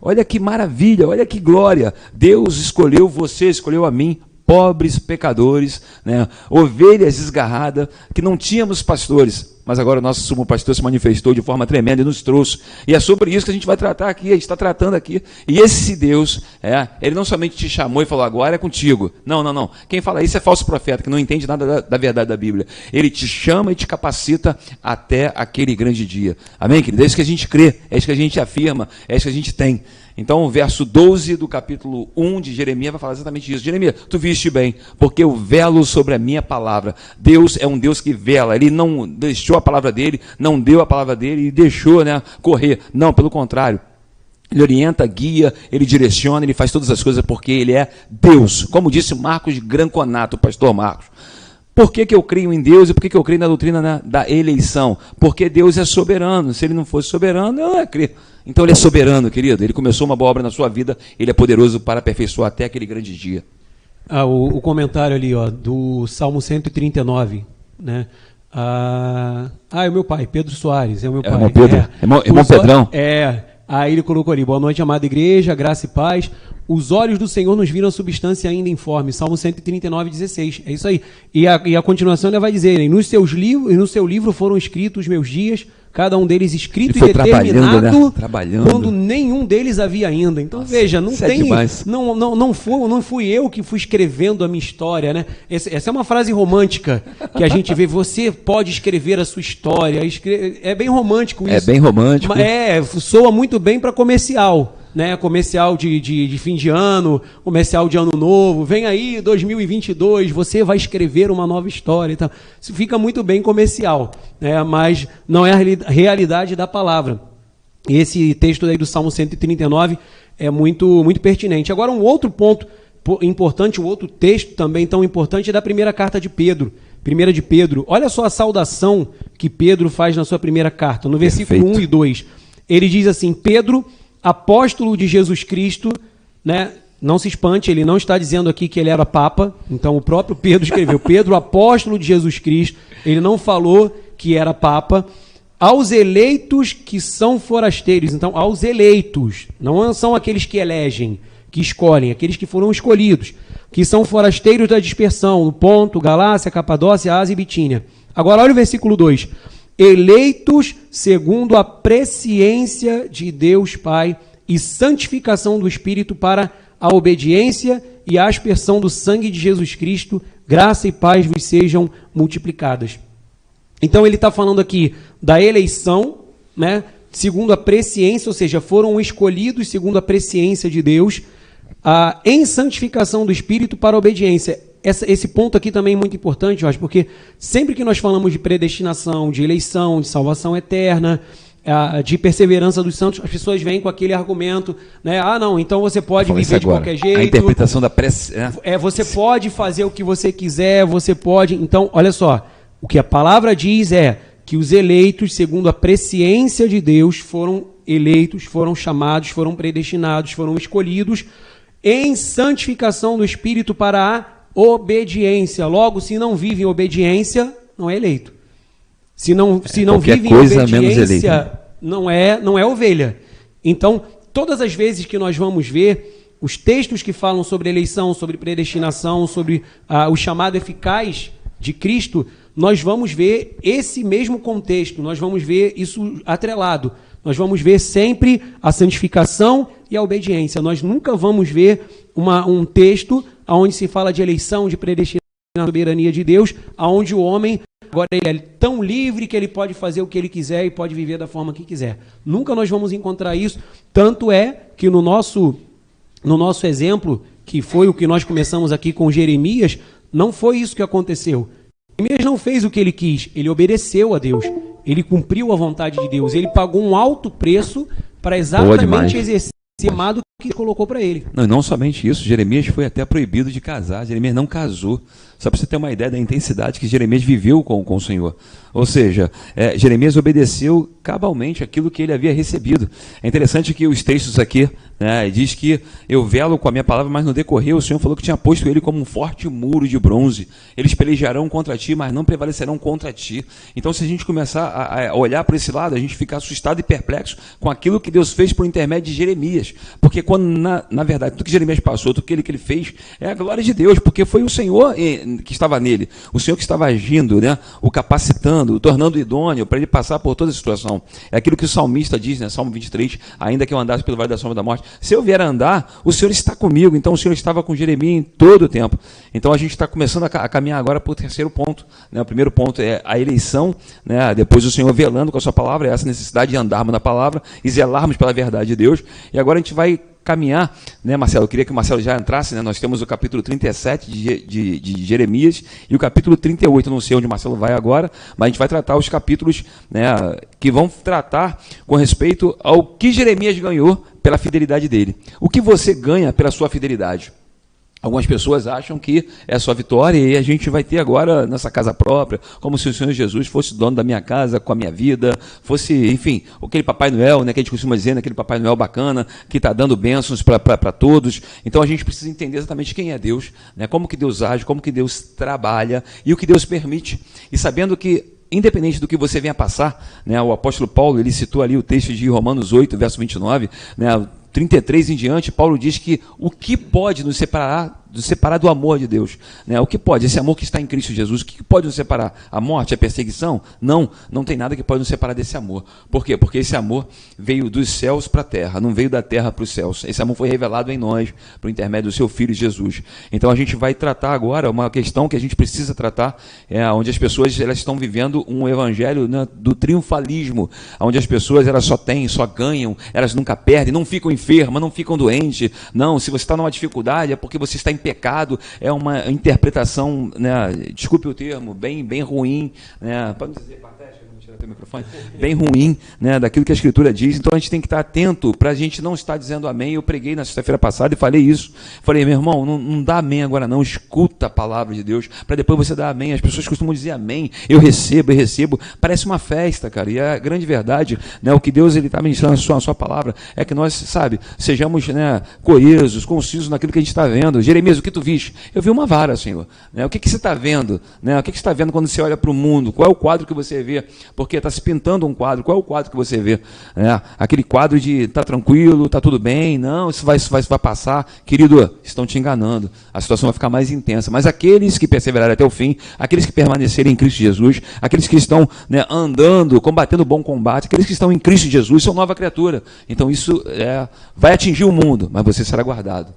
Speaker 1: Olha que maravilha, olha que glória. Deus escolheu você, escolheu a mim, pobres pecadores, né, ovelhas desgarradas, que não tínhamos pastores. Mas agora o nosso sumo pastor se manifestou de forma tremenda e nos trouxe. E é sobre isso que a gente vai tratar aqui, a gente está tratando aqui. E esse Deus, é, ele não somente te chamou e falou, agora é contigo. Não, não, não. Quem fala isso é falso profeta, que não entende nada da, da verdade da Bíblia. Ele te chama e te capacita até aquele grande dia. Amém, querido? É isso que a gente crê, é isso que a gente afirma, é isso que a gente tem. Então, o verso 12 do capítulo 1 de Jeremias vai falar exatamente isso. Jeremias, tu viste bem, porque eu velo sobre a minha palavra. Deus é um Deus que vela. Ele não deixou a palavra dele, não deu a palavra dele e deixou né, correr. Não, pelo contrário. Ele orienta, guia, ele direciona, ele faz todas as coisas porque ele é Deus. Como disse Marcos Granconato, pastor Marcos. Por que, que eu creio em Deus e por que, que eu creio na doutrina da, da eleição? Porque Deus é soberano. Se ele não fosse soberano, eu não ia crer. Então ele é soberano, querido. Ele começou uma boa obra na sua vida, ele é poderoso para aperfeiçoar até aquele grande dia.
Speaker 2: Ah, o, o comentário ali, ó, do Salmo 139, né? Ah, ah, é o meu pai, Pedro Soares, é o meu pai.
Speaker 1: Irmão Pedro,
Speaker 2: é,
Speaker 1: irmão, irmão Pedrão.
Speaker 2: É, aí ele colocou ali, boa noite, amada igreja, graça e paz. Os olhos do Senhor nos viram a substância ainda informe. Salmo 139, 16. É isso aí. E a, e a continuação ele vai dizer: nos seus livros, no seu livro foram escritos os meus dias, cada um deles escrito e,
Speaker 1: e
Speaker 2: determinado,
Speaker 1: né? trabalhando.
Speaker 2: quando nenhum deles havia ainda. Então Nossa, veja, não é tem, é não, não, não, foi, não fui eu que fui escrevendo a minha história, né? Essa, essa, é uma frase romântica que a gente vê. Você pode escrever a sua história. Escreve, é bem romântico
Speaker 1: é
Speaker 2: isso.
Speaker 1: É bem romântico.
Speaker 2: É, soa muito bem para comercial né, comercial de, de, de, fim de ano, comercial de ano novo, vem aí 2022, você vai escrever uma nova história. Então, isso fica muito bem comercial, né, mas não é a realidade da palavra. Esse texto aí do Salmo 139 é muito, muito pertinente. Agora, um outro ponto importante, um outro texto também tão importante é da primeira carta de Pedro. Primeira de Pedro. Olha só a saudação que Pedro faz na sua primeira carta, no versículo Perfeito. 1 e 2. Ele diz assim: Pedro apóstolo de Jesus Cristo, né? Não se espante, ele não está dizendo aqui que ele era papa. Então o próprio Pedro escreveu: Pedro, apóstolo de Jesus Cristo. Ele não falou que era papa. Aos eleitos que são forasteiros. Então, aos eleitos. Não são aqueles que elegem, que escolhem, aqueles que foram escolhidos. Que são forasteiros da dispersão. No Ponto, Galácia, Capadócia, Ásia e Bitínia. Agora, olha o versículo 2 eleitos segundo a presciência de Deus Pai e santificação do Espírito para a obediência e a aspersão do sangue de Jesus Cristo, graça e paz vos sejam multiplicadas. Então ele está falando aqui da eleição, né? Segundo a presciência, ou seja, foram escolhidos segundo a presciência de Deus, a, em santificação do Espírito para a obediência essa, esse ponto aqui também é muito importante, Jorge, porque sempre que nós falamos de predestinação, de eleição, de salvação eterna, de perseverança dos santos, as pessoas vêm com aquele argumento, né? Ah, não, então você pode viver de qualquer jeito.
Speaker 1: A interpretação da prece.
Speaker 2: É, é, você pode fazer o que você quiser, você pode. Então, olha só, o que a palavra diz é que os eleitos, segundo a presciência de Deus, foram eleitos, foram chamados, foram predestinados, foram escolhidos em santificação do Espírito para a obediência. Logo, se não vive em obediência, não é eleito. Se não, se não vive em obediência, não é, não é ovelha. Então, todas as vezes que nós vamos ver os textos que falam sobre eleição, sobre predestinação, sobre ah, o chamado eficaz de Cristo, nós vamos ver esse mesmo contexto, nós vamos ver isso atrelado. Nós vamos ver sempre a santificação e a obediência. Nós nunca vamos ver uma, um texto onde se fala de eleição, de predestinação, soberania de Deus, aonde o homem agora ele é tão livre que ele pode fazer o que ele quiser e pode viver da forma que quiser. Nunca nós vamos encontrar isso. Tanto é que no nosso no nosso exemplo, que foi o que nós começamos aqui com Jeremias, não foi isso que aconteceu. Jeremias não fez o que ele quis, ele obedeceu a Deus, ele cumpriu a vontade de Deus, ele pagou um alto preço para exatamente exercer o que colocou para ele.
Speaker 1: Não, não somente isso, Jeremias foi até proibido de casar. Jeremias não casou. Só para você ter uma ideia da intensidade que Jeremias viveu com, com o Senhor. Ou seja, é, Jeremias obedeceu cabalmente aquilo que ele havia recebido. É interessante que os textos aqui né, diz que eu velo com a minha palavra, mas no decorrer o Senhor falou que tinha posto ele como um forte muro de bronze. Eles pelejarão contra ti, mas não prevalecerão contra ti. Então, se a gente começar a, a olhar para esse lado, a gente fica assustado e perplexo com aquilo que Deus fez por intermédio de Jeremias. Porque quando, na, na verdade, tudo que Jeremias passou, tudo aquilo que ele fez, é a glória de Deus, porque foi o Senhor que estava nele, o Senhor que estava agindo, né, o capacitando, o tornando idôneo para ele passar por toda a situação. É aquilo que o salmista diz, né, Salmo 23, ainda que eu andasse pelo vale da sombra da morte, se eu vier a andar, o Senhor está comigo. Então o Senhor estava com Jeremias em todo o tempo. Então a gente está começando a, caminhar agora para o terceiro ponto. Né? O primeiro ponto é a eleição, né? depois o Senhor velando com a sua palavra, essa necessidade de andarmos na palavra e zelarmos pela verdade de Deus. E agora a gente vai caminhar, né, Marcelo? Eu queria que o Marcelo já entrasse, né? Nós temos o capítulo 37 de, de, de Jeremias e o capítulo 38, não sei onde o Marcelo vai agora, mas a gente vai tratar os capítulos né, que vão tratar com respeito ao que Jeremias ganhou pela fidelidade dele. O que você ganha pela sua fidelidade? Algumas pessoas acham que é só vitória e a gente vai ter agora nossa casa própria, como se o Senhor Jesus fosse dono da minha casa, com a minha vida, fosse, enfim, aquele Papai Noel, né, que a gente costuma dizer, né, aquele Papai Noel bacana, que está dando bênçãos para todos. Então a gente precisa entender exatamente quem é Deus, né, como que Deus age, como que Deus trabalha e o que Deus permite. E sabendo que independente do que você venha passar, né, o apóstolo Paulo, ele citou ali o texto de Romanos 8, verso 29, né, 33 em diante, Paulo diz que o que pode nos separar nos separar do amor de Deus. Né? O que pode? Esse amor que está em Cristo Jesus, o que pode nos separar? A morte, a perseguição? Não, não tem nada que pode nos separar desse amor. Por quê? Porque esse amor veio dos céus para a terra, não veio da terra para os céus. Esse amor foi revelado em nós, por intermédio do seu Filho Jesus. Então a gente vai tratar agora uma questão que a gente precisa tratar, é, onde as pessoas elas estão vivendo um evangelho né, do triunfalismo, onde as pessoas elas só têm, só ganham, elas nunca perdem, não ficam enfermas, não ficam doentes. Não, se você está numa dificuldade é porque você está em pecado é uma interpretação, né, desculpe o termo, bem, bem ruim, né, para não dizer o microfone, bem ruim né, daquilo que a Escritura diz. Então a gente tem que estar atento para a gente não estar dizendo amém. Eu preguei na sexta-feira passada e falei isso. Falei, meu irmão, não, não dá amém agora não, escuta a palavra de Deus para depois você dar amém. As pessoas costumam dizer amém, eu recebo, eu recebo. Parece uma festa, cara. E a grande verdade, né, o que Deus está ministrando na sua, na sua palavra é que nós, sabe, sejamos né, coesos, concisos naquilo que a gente está vendo. Jeremias, o que tu viste? Eu vi uma vara, Senhor. Né, o que, que você está vendo? Né, o que, que você está vendo quando você olha para o mundo? Qual é o quadro que você vê? Porque porque está se pintando um quadro. Qual é o quadro que você vê? É, aquele quadro de está tranquilo, está tudo bem, não, isso vai, isso vai, isso vai passar. Querido, estão te enganando. A situação vai ficar mais intensa. Mas aqueles que perseverarem até o fim, aqueles que permanecerem em Cristo Jesus, aqueles que estão né, andando, combatendo o bom combate, aqueles que estão em Cristo Jesus, são nova criatura. Então isso é, vai atingir o mundo, mas você será guardado.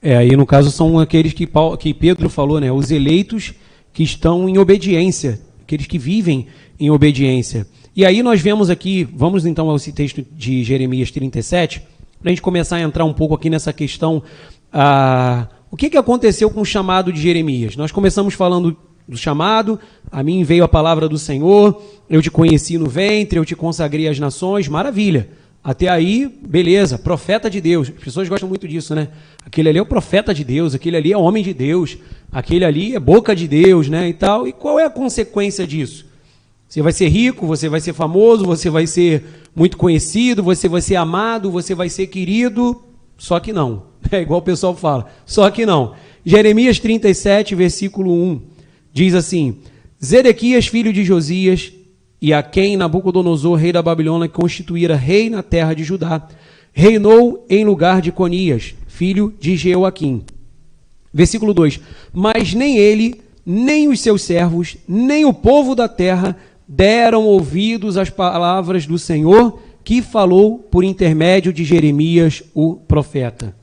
Speaker 2: É, aí no caso são aqueles que, Paulo, que Pedro falou, né? Os eleitos que estão em obediência, aqueles que vivem em obediência. E aí nós vemos aqui, vamos então ao texto de Jeremias 37, para a gente começar a entrar um pouco aqui nessa questão. Ah, o que, que aconteceu com o chamado de Jeremias? Nós começamos falando do chamado, a mim veio a palavra do Senhor, eu te conheci no ventre, eu te consagrei às nações, maravilha. Até aí, beleza, profeta de Deus. As pessoas gostam muito disso, né? Aquele ali é o profeta de Deus, aquele ali é homem de Deus, aquele ali é boca de Deus, né? E tal. E qual é a consequência disso? Você vai ser rico, você vai ser famoso, você vai ser muito conhecido, você vai ser amado, você vai ser querido. Só que não. É igual o pessoal fala. Só que não. Jeremias 37, versículo 1, diz assim: Zedequias, filho de Josias, e a quem Nabucodonosor, rei da Babilônia, constituíra rei na terra de Judá, reinou em lugar de Conias, filho de Jeoaquim. Versículo 2: Mas nem ele, nem os seus servos, nem o povo da terra deram ouvidos às palavras do Senhor que falou por intermédio de Jeremias, o profeta.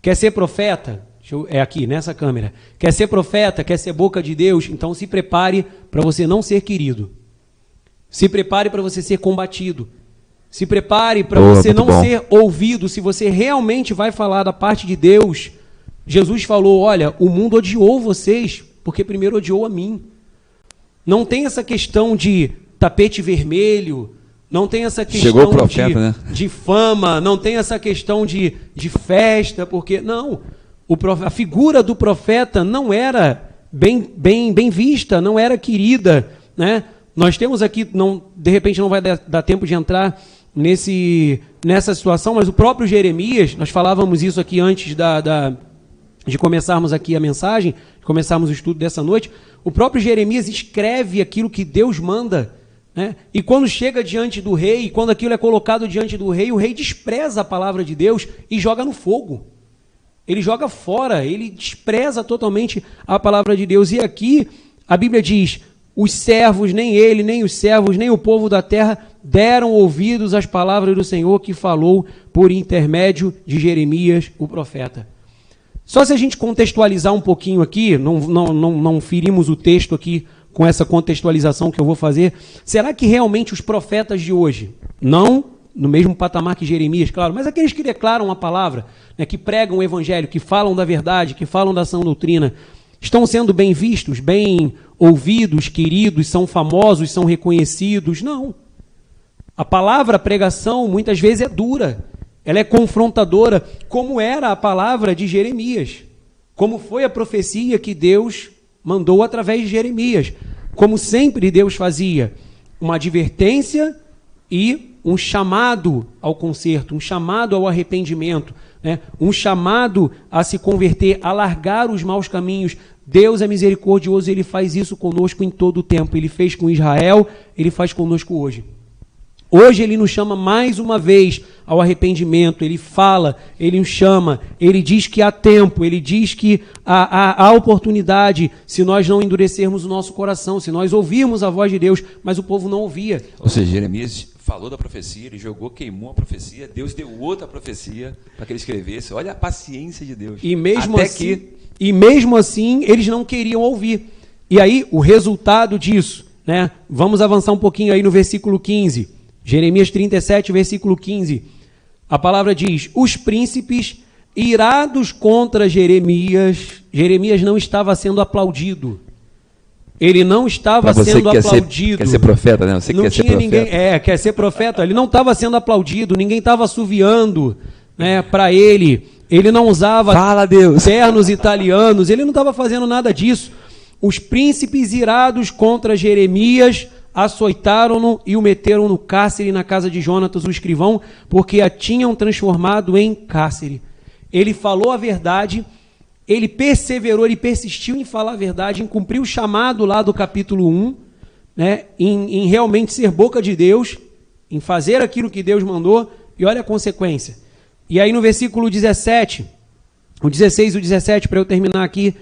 Speaker 2: Quer ser profeta? é aqui, nessa câmera. Quer ser profeta? Quer ser boca de Deus? Então se prepare para você não ser querido. Se prepare para você ser combatido. Se prepare para você não bom. ser ouvido. Se você realmente vai falar da parte de Deus, Jesus falou: Olha, o mundo odiou vocês, porque primeiro odiou a mim. Não tem essa questão de tapete vermelho, não tem essa questão profeta, de, né? de, fama, não tem essa questão de, de festa, porque. Não. O, a figura do profeta não era bem, bem, bem vista, não era querida. Né? Nós temos aqui, não, de repente não vai dar, dar tempo de entrar nesse, nessa situação, mas o próprio Jeremias, nós falávamos isso aqui antes da, da de começarmos aqui a mensagem, começarmos o estudo dessa noite, o próprio Jeremias escreve aquilo que Deus manda. Né? E quando chega diante do rei, quando aquilo é colocado diante do rei, o rei despreza a palavra de Deus e joga no fogo. Ele joga fora, ele despreza totalmente a palavra de Deus. E aqui a Bíblia diz: os servos, nem ele, nem os servos, nem o povo da terra deram ouvidos às palavras do Senhor que falou por intermédio de Jeremias, o profeta. Só se a gente contextualizar um pouquinho aqui, não, não, não, não ferimos o texto aqui com essa contextualização que eu vou fazer, será que realmente os profetas de hoje não no mesmo patamar que Jeremias, claro, mas aqueles que declaram a palavra, né, que pregam o evangelho, que falam da verdade, que falam da sã doutrina, estão sendo bem vistos, bem ouvidos, queridos, são famosos, são reconhecidos? Não. A palavra a pregação muitas vezes é dura, ela é confrontadora, como era a palavra de Jeremias, como foi a profecia que Deus mandou através de Jeremias, como sempre Deus fazia, uma advertência e um chamado ao conserto, um chamado ao arrependimento, né? um chamado a se converter, a largar os maus caminhos. Deus é misericordioso, ele faz isso conosco em todo o tempo. Ele fez com Israel, ele faz conosco hoje. Hoje ele nos chama mais uma vez ao arrependimento, ele fala, ele nos chama, ele diz que há tempo, ele diz que há, há, há, oportunidade se nós não endurecermos o nosso coração, se nós ouvirmos a voz de Deus, mas o povo não ouvia.
Speaker 1: Ou seja, Jeremias falou da profecia, ele jogou, queimou a profecia, Deus deu outra profecia para que ele escrevesse. Olha a paciência de Deus.
Speaker 2: E mesmo Até assim, que... e mesmo assim eles não queriam ouvir. E aí o resultado disso, né? Vamos avançar um pouquinho aí no versículo 15. Jeremias 37, versículo 15. A palavra diz: Os príncipes irados contra Jeremias, Jeremias não estava sendo aplaudido. Ele não estava sendo aplaudido.
Speaker 1: Ser, quer ser profeta, né? Você
Speaker 2: não
Speaker 1: quer
Speaker 2: tinha
Speaker 1: ser
Speaker 2: ninguém,
Speaker 1: profeta.
Speaker 2: é, quer ser profeta. Ele não estava sendo aplaudido, ninguém estava assoviando, né, para ele. Ele não usava
Speaker 1: Fala, Deus.
Speaker 2: ternos italianos, ele não estava fazendo nada disso. Os príncipes irados contra Jeremias açoitaram-no e o meteram no cárcere na casa de Jonatas, o escrivão, porque a tinham transformado em cárcere. Ele falou a verdade, ele perseverou, ele persistiu em falar a verdade, em cumprir o chamado lá do capítulo 1, né, em, em realmente ser boca de Deus, em fazer aquilo que Deus mandou, e olha a consequência. E aí no versículo 17, o 16 e o 17, para eu terminar aqui,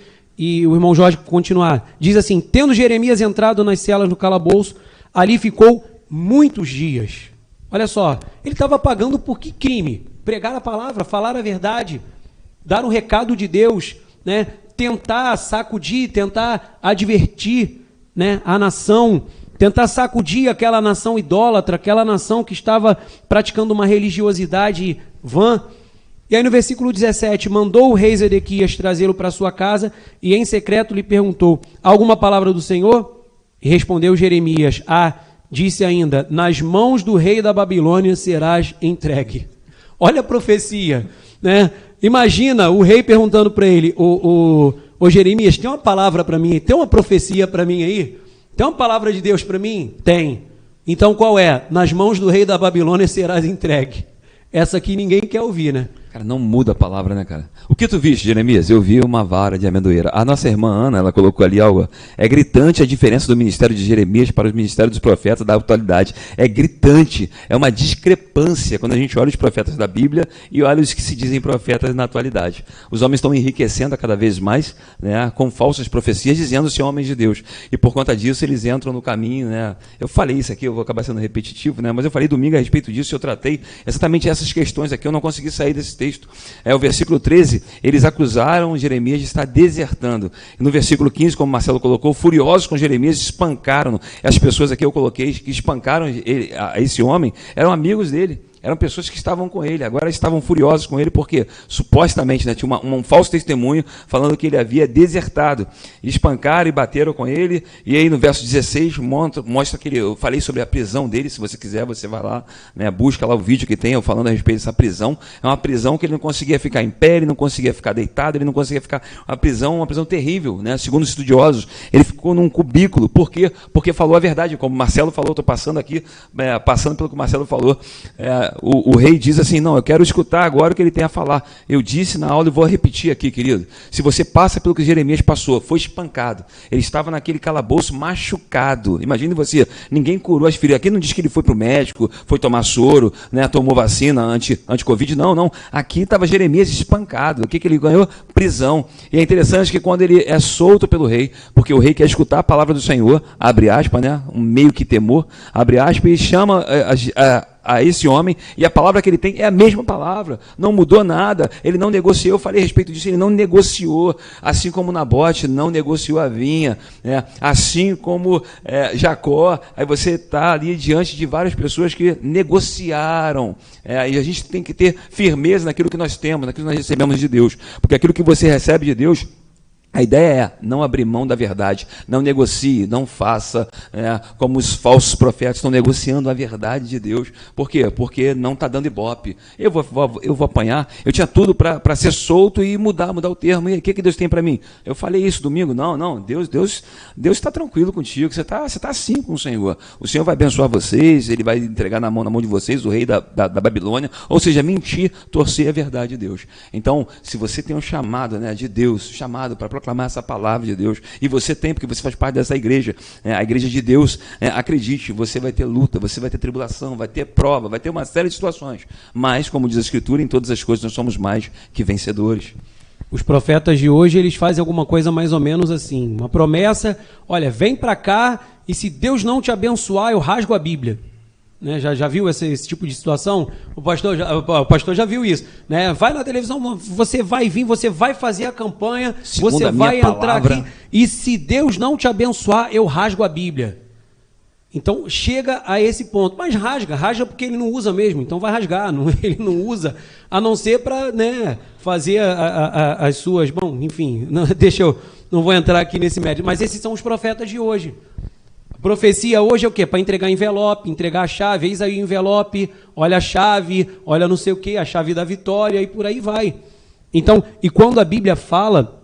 Speaker 2: e o irmão Jorge continuar. Diz assim: Tendo Jeremias entrado nas celas do calabouço, ali ficou muitos dias. Olha só, ele estava pagando por que crime? Pregar a palavra, falar a verdade, dar um recado de Deus, né? tentar sacudir, tentar advertir né? a nação, tentar sacudir aquela nação idólatra, aquela nação que estava praticando uma religiosidade vã. E aí no versículo 17, mandou o rei Zedequias trazê-lo para sua casa e em secreto lhe perguntou: Alguma palavra do Senhor? E respondeu Jeremias: Ah, disse ainda: Nas mãos do rei da Babilônia serás entregue. Olha a profecia, né? Imagina o rei perguntando para ele: o, o, o Jeremias, tem uma palavra para mim? Tem uma profecia para mim aí? Tem uma palavra de Deus para mim? Tem. Então qual é? Nas mãos do rei da Babilônia serás entregue. Essa aqui ninguém quer ouvir, né?
Speaker 1: Cara, não muda a palavra, né, cara? O que tu viste, Jeremias? Eu vi uma vara de amendoeira. A nossa irmã Ana, ela colocou ali algo. É gritante a diferença do ministério de Jeremias para o ministério dos profetas da atualidade. É gritante. É uma discrepância quando a gente olha os profetas da Bíblia e olha os que se dizem profetas na atualidade. Os homens estão enriquecendo cada vez mais, né, com falsas profecias, dizendo-se homens de Deus. E por conta disso, eles entram no caminho, né? Eu falei isso aqui, eu vou acabar sendo repetitivo, né? Mas eu falei domingo a respeito disso, eu tratei exatamente essas questões aqui. Eu não consegui sair desse texto. É o versículo 13, eles acusaram Jeremias de estar desertando. E no versículo 15, como Marcelo colocou, furiosos com Jeremias, espancaram. As pessoas aqui eu coloquei que espancaram ele, a, esse homem eram amigos dele eram pessoas que estavam com ele, agora estavam furiosos com ele porque supostamente né, tinha uma, um falso testemunho falando que ele havia desertado. Espancaram e bateram com ele, e aí no verso 16 mostra, mostra que ele, eu falei sobre a prisão dele, se você quiser você vai lá, né, busca lá o vídeo que tem eu falando a respeito dessa prisão. É uma prisão que ele não conseguia ficar em pé, ele não conseguia ficar deitado, ele não conseguia ficar. Uma prisão, uma prisão terrível, né? segundo os estudiosos. Ele ficou num cubículo, por quê? Porque falou a verdade, como o Marcelo falou, estou passando aqui, é, passando pelo que o Marcelo falou. É, o, o, rei diz assim: Não, eu quero escutar agora o que ele tem a falar. Eu disse na aula e vou repetir aqui, querido. Se você passa pelo que Jeremias passou, foi espancado. Ele estava naquele calabouço machucado. Imagine você, ninguém curou as feridas. Aqui não diz que ele foi para o médico, foi tomar soro, né, tomou vacina anti-Covid. Anti não, não. Aqui estava Jeremias espancado. O que, que ele ganhou? Prisão. E é interessante que quando ele é solto pelo rei, porque o rei quer escutar a palavra do Senhor, abre aspas, né, um meio que temor, abre aspas, e chama. A, a, a a esse homem e a palavra que ele tem é a mesma palavra, não mudou nada, ele não negociou, eu falei a respeito disso, ele não negociou, assim como Nabote não negociou a vinha, né? assim como é, Jacó, aí você está ali diante de várias pessoas que negociaram, é, e a gente tem que ter firmeza naquilo que nós temos, naquilo que nós recebemos de Deus, porque aquilo que você recebe de Deus, a ideia é não abrir mão da verdade, não negocie, não faça é, como os falsos profetas estão negociando a verdade de Deus. Por quê? Porque não está dando ibope. Eu vou, vou, eu vou apanhar, eu tinha tudo para ser solto e mudar, mudar o termo. E o que, que Deus tem para mim? Eu falei isso domingo? Não, não, Deus Deus Deus está tranquilo contigo, você está você tá assim com o Senhor. O Senhor vai abençoar vocês, Ele vai entregar na mão, na mão de vocês o rei da, da, da Babilônia, ou seja, mentir, torcer a verdade de Deus. Então, se você tem um chamado né, de Deus, chamado para proclamar essa palavra de Deus. E você tem, porque você faz parte dessa igreja, né? a igreja de Deus. Né? Acredite, você vai ter luta, você vai ter tribulação, vai ter prova, vai ter uma série de situações. Mas, como diz a Escritura, em todas as coisas nós somos mais que vencedores.
Speaker 2: Os profetas de hoje, eles fazem alguma coisa mais ou menos assim, uma promessa, olha, vem para cá e se Deus não te abençoar, eu rasgo a Bíblia. Né, já, já viu esse, esse, tipo de situação? O pastor, já, o pastor já viu isso. Né? Vai na televisão, você vai vir, você vai fazer a campanha, Segundo você a vai entrar palavra... aqui. E se Deus não te abençoar, eu rasgo a Bíblia. Então chega a esse ponto. Mas rasga, rasga porque ele não usa mesmo. Então vai rasgar. Não, ele não usa, a não ser para né, fazer a, a, as suas. Bom, enfim, não, deixa eu. Não vou entrar aqui nesse mérito. Mas esses são os profetas de hoje. Profecia hoje é o quê? Para entregar envelope, entregar a chave. Eis aí o envelope, olha a chave, olha não sei o quê, a chave da vitória e por aí vai. Então, e quando a Bíblia fala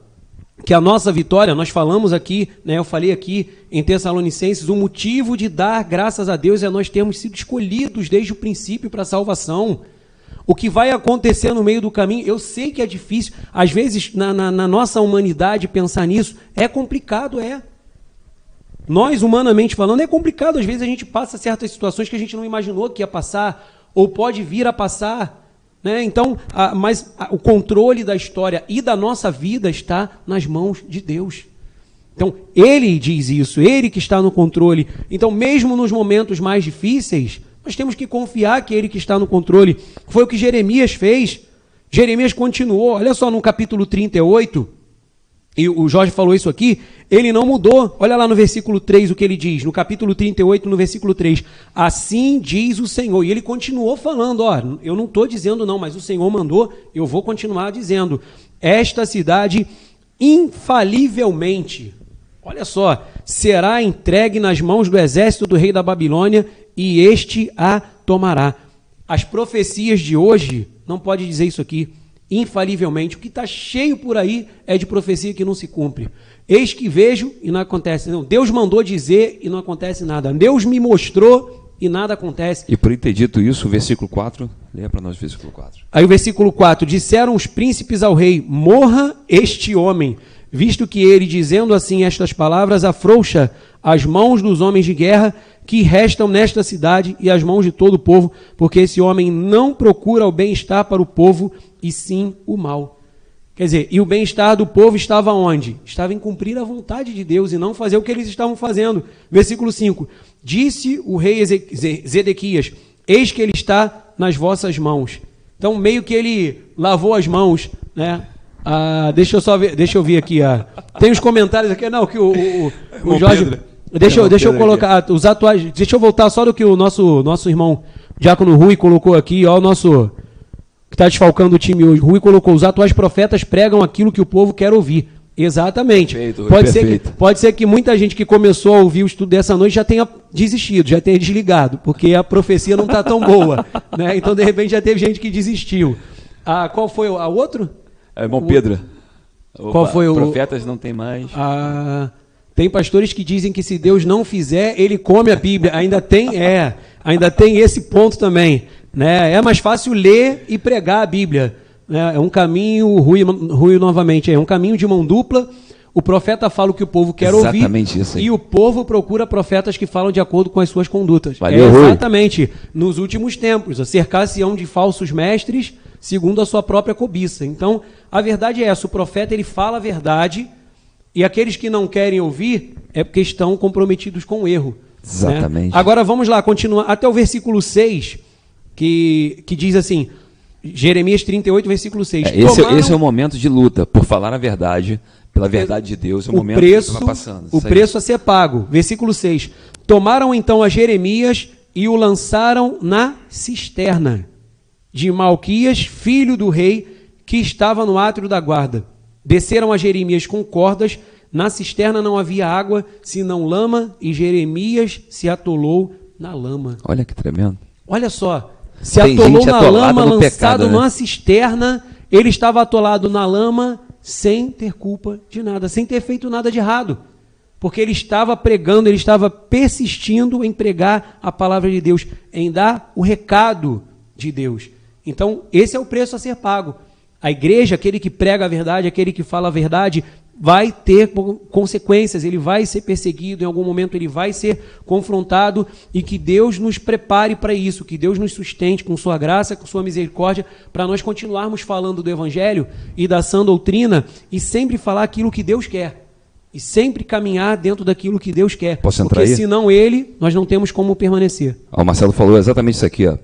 Speaker 2: que a nossa vitória, nós falamos aqui, né, eu falei aqui em Tessalonicenses, o motivo de dar graças a Deus é nós termos sido escolhidos desde o princípio para a salvação. O que vai acontecer no meio do caminho, eu sei que é difícil, às vezes na, na, na nossa humanidade pensar nisso, é complicado, é. Nós, humanamente falando, é complicado. Às vezes a gente passa certas situações que a gente não imaginou que ia passar, ou pode vir a passar. Né? Então, a, mas a, o controle da história e da nossa vida está nas mãos de Deus. Então, Ele diz isso, Ele que está no controle. Então, mesmo nos momentos mais difíceis, nós temos que confiar que Ele que está no controle. Foi o que Jeremias fez. Jeremias continuou, olha só no capítulo 38, e o Jorge falou isso aqui, ele não mudou. Olha lá no versículo 3 o que ele diz, no capítulo 38, no versículo 3. Assim diz o Senhor. E ele continuou falando, ó, eu não estou dizendo não, mas o Senhor mandou, eu vou continuar dizendo. Esta cidade infalivelmente, olha só, será entregue nas mãos do exército do rei da Babilônia e este a tomará. As profecias de hoje, não pode dizer isso aqui, infalivelmente. O que está cheio por aí é de profecia que não se cumpre. Eis que vejo e não acontece. Não, Deus mandou dizer e não acontece nada. Deus me mostrou e nada acontece.
Speaker 1: E por ter dito isso, o versículo 4, leia para nós o versículo 4.
Speaker 2: Aí o versículo 4: Disseram os príncipes ao rei: Morra este homem, visto que ele, dizendo assim estas palavras, afrouxa as mãos dos homens de guerra que restam nesta cidade e as mãos de todo o povo, porque esse homem não procura o bem-estar para o povo, e sim o mal. Quer dizer, e o bem-estar do povo estava onde? Estava em cumprir a vontade de Deus e não fazer o que eles estavam fazendo. Versículo 5: Disse o rei Zedequias: Eis que ele está nas vossas mãos. Então, meio que ele lavou as mãos, né? Ah, deixa eu só ver, deixa eu ver aqui. Ah, tem os comentários aqui, não, que o, o, o Jorge. Pedro. Deixa, eu, deixa eu colocar aqui. os atuais. Deixa eu voltar só do que o nosso, nosso irmão Diácono Rui colocou aqui, ó, o nosso que está desfalcando o time hoje. Rui colocou: os atuais profetas pregam aquilo que o povo quer ouvir. Exatamente. Perfeito, Rui, pode, ser que, pode ser que muita gente que começou a ouvir o estudo dessa noite já tenha desistido, já tenha desligado, porque a profecia não está tão boa. né? Então, de repente, já teve gente que desistiu. Ah, qual foi a outro?
Speaker 1: É, irmão Pedro.
Speaker 2: Qual Opa, foi o.
Speaker 1: Profetas não tem mais.
Speaker 2: Ah, tem pastores que dizem que se Deus não fizer, ele come a Bíblia. Ainda tem, é, ainda tem esse ponto também. Né? É mais fácil ler e pregar a Bíblia. Né? É um caminho, Rui, Rui novamente, é um caminho de mão dupla. O profeta fala o que o povo quer
Speaker 1: exatamente
Speaker 2: ouvir.
Speaker 1: Isso aí.
Speaker 2: E o povo procura profetas que falam de acordo com as suas condutas.
Speaker 1: Valeu,
Speaker 2: é exatamente. Rui. Nos últimos tempos, cercar-se-ão de falsos mestres segundo a sua própria cobiça. Então, a verdade é essa: o profeta ele fala a verdade, e aqueles que não querem ouvir é porque estão comprometidos com o erro.
Speaker 1: Exatamente.
Speaker 2: Né? Agora vamos lá, continuar até o versículo 6. que, que diz assim, Jeremias 38, versículo 6.
Speaker 1: É, esse, esse, é o momento de luta, por falar a verdade, pela verdade de Deus, é o, o momento
Speaker 2: preço, que está passando. O preço a ser pago. Versículo 6. Tomaram então a Jeremias e o lançaram na cisterna de Malquias, filho do rei, que estava no átrio da guarda. Desceram a Jeremias com cordas, na cisterna não havia água, senão lama, e Jeremias se atolou na lama.
Speaker 1: Olha que tremendo.
Speaker 2: Olha só, se Tem atolou na lama, lançado pecado, né? numa cisterna, ele estava atolado na lama sem ter culpa de nada, sem ter feito nada de errado. Porque ele estava pregando, ele estava persistindo em pregar a palavra de Deus, em dar o recado de Deus. Então, esse é o preço a ser pago. A igreja, aquele que prega a verdade, aquele que fala a verdade, vai ter consequências, ele vai ser perseguido, em algum momento ele vai ser confrontado e que Deus nos prepare para isso, que Deus nos sustente com sua graça, com sua misericórdia, para nós continuarmos falando do evangelho e da sã doutrina e sempre falar aquilo que Deus quer. E sempre caminhar dentro daquilo que Deus quer.
Speaker 1: Posso entrar
Speaker 2: Porque
Speaker 1: aí?
Speaker 2: senão ele, nós não temos como permanecer.
Speaker 1: O Marcelo falou exatamente isso aqui, ó.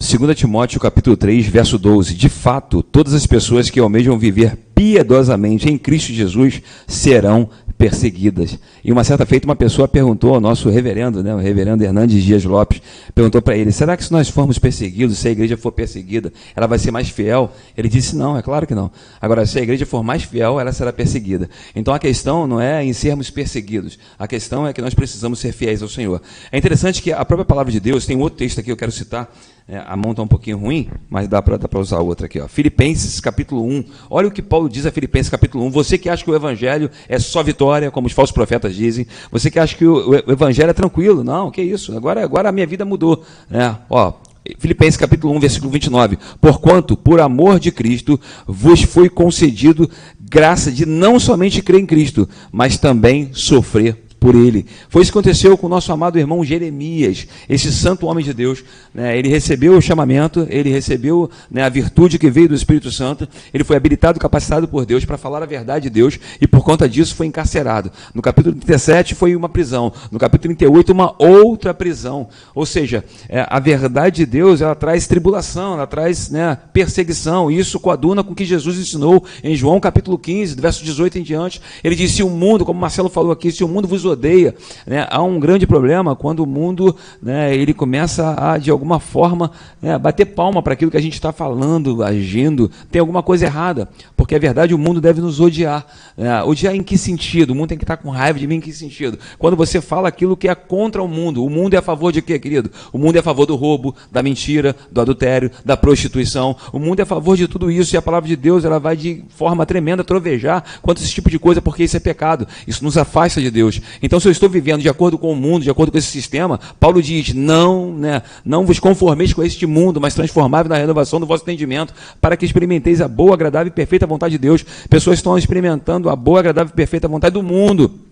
Speaker 1: 2 Timóteo capítulo 3, verso 12. De fato, todas as pessoas que almejam viver piedosamente em Cristo Jesus serão perseguidas. E uma certa feita uma pessoa perguntou ao nosso reverendo, né, o reverendo Hernandes Dias Lopes, perguntou para ele: "Será que se nós formos perseguidos, se a igreja for perseguida, ela vai ser mais fiel?" Ele disse: "Não, é claro que não. Agora, se a igreja for mais fiel, ela será perseguida. Então a questão não é em sermos perseguidos. A questão é que nós precisamos ser fiéis ao Senhor. É interessante que a própria palavra de Deus tem um outro texto aqui que eu quero citar. É, a mão está um pouquinho ruim, mas dá para usar outra aqui. Ó. Filipenses capítulo 1. Olha o que Paulo diz a Filipenses capítulo 1. Você que acha que o evangelho é só vitória, como os falsos profetas dizem. Você que acha que o, o evangelho é tranquilo. Não, que isso. Agora, agora a minha vida mudou. É, ó, Filipenses capítulo 1, versículo 29. Porquanto, por amor de Cristo, vos foi concedido graça de não somente crer em Cristo, mas também sofrer por ele. Foi isso que aconteceu com o nosso amado irmão Jeremias, esse santo homem de Deus. Né? Ele recebeu o chamamento, ele recebeu né, a virtude que veio do Espírito Santo, ele foi habilitado, capacitado por Deus para falar a verdade de Deus e por conta disso foi encarcerado. No capítulo 37 foi uma prisão, no capítulo 38 uma outra prisão. Ou seja, é, a verdade de Deus ela traz tribulação, ela traz né, perseguição. E isso coaduna com o que Jesus ensinou em João capítulo 15, verso 18 em diante. Ele disse: o mundo, como Marcelo falou aqui, se o mundo vos odeia. Né? Há um grande problema quando o mundo né, ele começa a, de alguma forma, né, bater palma para aquilo que a gente está falando, agindo. Tem alguma coisa errada, porque é verdade, o mundo deve nos odiar. Né? Odiar em que sentido? O mundo tem que estar com raiva de mim em que sentido? Quando você fala aquilo que é contra o mundo. O mundo é a favor de quê, querido? O mundo é a favor do roubo, da mentira, do adultério, da prostituição. O mundo é a favor de tudo isso e a palavra de Deus ela vai de forma tremenda trovejar contra esse tipo de coisa, porque isso é pecado. Isso nos afasta de Deus. Então, se eu estou vivendo de acordo com o mundo, de acordo com esse sistema, Paulo diz: não, né, não vos conformeis com este mundo, mas transformai-vos na renovação do vosso entendimento, para que experimenteis a boa, agradável e perfeita vontade de Deus. Pessoas estão experimentando a boa, agradável e perfeita vontade do mundo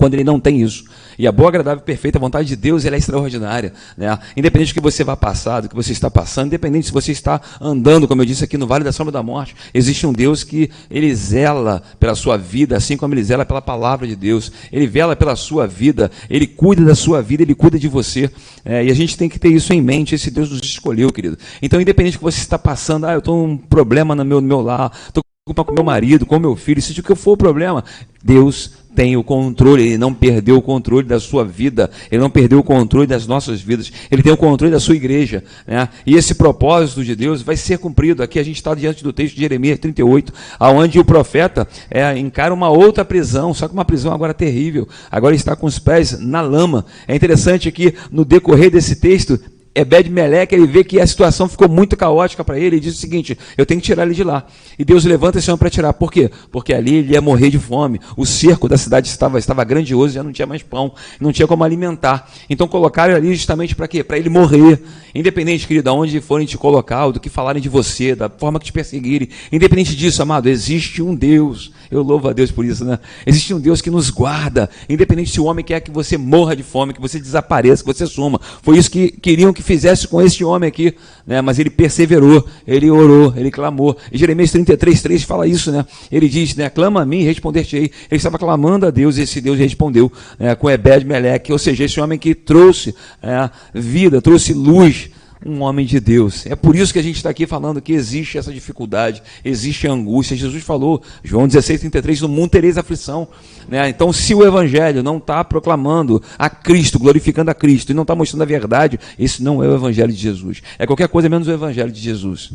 Speaker 1: quando ele não tem isso. E a boa, agradável perfeita vontade de Deus ela é extraordinária. Né? Independente do que você vá passar, do que você está passando, independente se você está andando, como eu disse aqui, no Vale da Sombra da Morte, existe um Deus que ele zela pela sua vida, assim como ele zela pela palavra de Deus. Ele vela pela sua vida, ele cuida da sua vida, ele cuida de você. É, e a gente tem que ter isso em mente. Esse Deus nos escolheu, querido. Então, independente do que você está passando, ah, eu estou um problema no meu, no meu lar, estou com meu marido, com meu filho, seja o que for o problema, Deus tem o controle, ele não perdeu o controle da sua vida, ele não perdeu o controle das nossas vidas, ele tem o controle da sua igreja. Né? E esse propósito de Deus vai ser cumprido. Aqui a gente está diante do texto de Jeremias 38, aonde o profeta é, encara uma outra prisão, só que uma prisão agora terrível. Agora está com os pés na lama. É interessante que no decorrer desse texto Ebed Meleque, ele vê que a situação ficou muito caótica para ele e diz o seguinte: eu tenho que tirar ele de lá. E Deus levanta esse homem para tirar. Por quê? Porque ali ele ia morrer de fome. O cerco da cidade estava, estava grandioso, já não tinha mais pão, não tinha como alimentar. Então colocaram ali justamente para quê? Para ele morrer. Independente, querido, aonde forem te colocar, do que falarem de você, da forma que te perseguirem. Independente disso, amado, existe um Deus. Eu louvo a Deus por isso, né? Existe um Deus que nos guarda. Independente se o homem quer que você morra de fome, que você desapareça, que você suma. Foi isso que queriam que fizesse com este homem aqui, né? mas ele perseverou, ele orou, ele clamou. E Jeremias 33, 3 fala isso, né? Ele diz, né? clama a mim e responder-te-ei. Ele estava clamando a Deus e esse Deus respondeu né? com Ebed Meleque, ou seja, esse homem que trouxe é, vida, trouxe luz um homem de Deus. É por isso que a gente está aqui falando que existe essa dificuldade, existe angústia. Jesus falou, João 16, 33, no mundo tereis aflição. Né? Então, se o Evangelho não está proclamando a Cristo, glorificando a Cristo, e não está mostrando a verdade, esse não é o Evangelho de Jesus. É qualquer coisa menos o Evangelho de Jesus.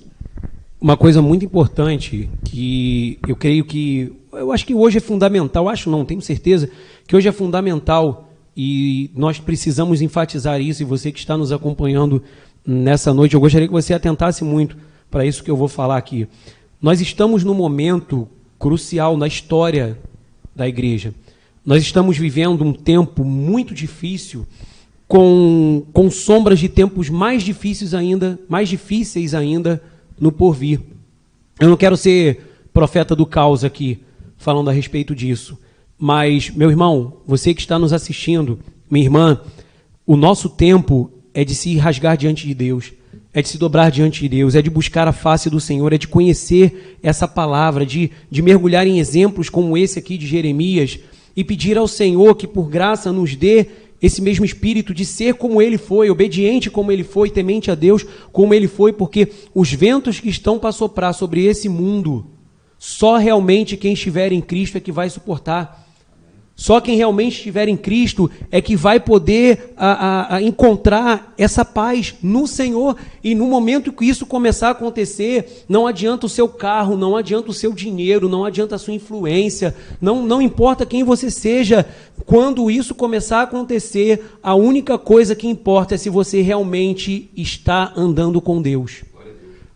Speaker 2: Uma coisa muito importante que eu creio que. Eu acho que hoje é fundamental, acho não, tenho certeza, que hoje é fundamental e nós precisamos enfatizar isso, e você que está nos acompanhando nessa noite, eu gostaria que você atentasse muito para isso que eu vou falar aqui. Nós estamos num momento crucial na história da igreja. Nós estamos vivendo um tempo muito difícil, com, com sombras de tempos mais difíceis ainda, mais difíceis ainda no porvir. Eu não quero ser profeta do caos aqui, falando a respeito disso. Mas, meu irmão, você que está nos assistindo, minha irmã, o nosso tempo é de se rasgar diante de Deus, é de se dobrar diante de Deus, é de buscar a face do Senhor, é de conhecer essa palavra, de, de mergulhar em exemplos como esse aqui de Jeremias e pedir ao Senhor que, por graça, nos dê esse mesmo espírito de ser como ele foi, obediente como ele foi, temente a Deus como ele foi, porque os ventos que estão para soprar sobre esse mundo, só realmente quem estiver em Cristo é que vai suportar. Só quem realmente estiver em Cristo é que vai poder a, a, a encontrar essa paz no Senhor. E no momento que isso começar a acontecer, não adianta o seu carro, não adianta o seu dinheiro, não adianta a sua influência, não, não importa quem você seja. Quando isso começar a acontecer, a única coisa que importa é se você realmente está andando com Deus.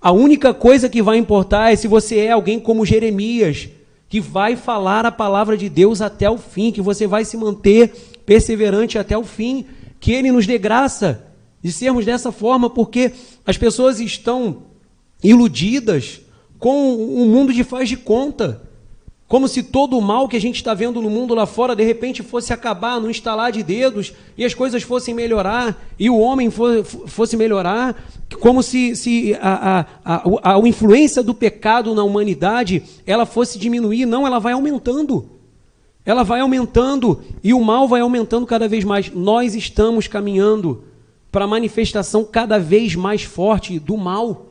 Speaker 2: A única coisa que vai importar é se você é alguém como Jeremias que vai falar a palavra de Deus até o fim, que você vai se manter perseverante até o fim, que Ele nos dê graça de sermos dessa forma, porque as pessoas estão iludidas com o mundo de faz de conta. Como se todo o mal que a gente está vendo no mundo lá fora de repente fosse acabar no instalar de dedos e as coisas fossem melhorar e o homem fosse melhorar, como se, se a, a, a, a influência do pecado na humanidade ela fosse diminuir. Não, ela vai aumentando. Ela vai aumentando e o mal vai aumentando cada vez mais. Nós estamos caminhando para a manifestação cada vez mais forte do mal.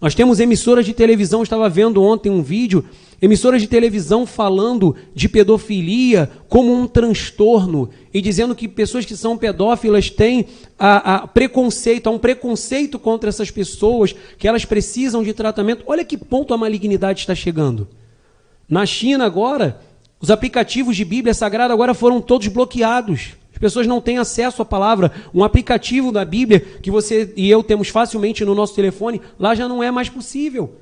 Speaker 2: Nós temos emissoras de televisão, estava vendo ontem um vídeo Emissoras de televisão falando de pedofilia como um transtorno e dizendo que pessoas que são pedófilas têm a, a preconceito, há um preconceito contra essas pessoas, que elas precisam de tratamento. Olha que ponto a malignidade está chegando. Na China agora, os aplicativos de Bíblia Sagrada agora foram todos bloqueados. As pessoas não têm acesso à palavra. Um aplicativo da Bíblia que você e eu temos facilmente no nosso telefone, lá já não é mais possível.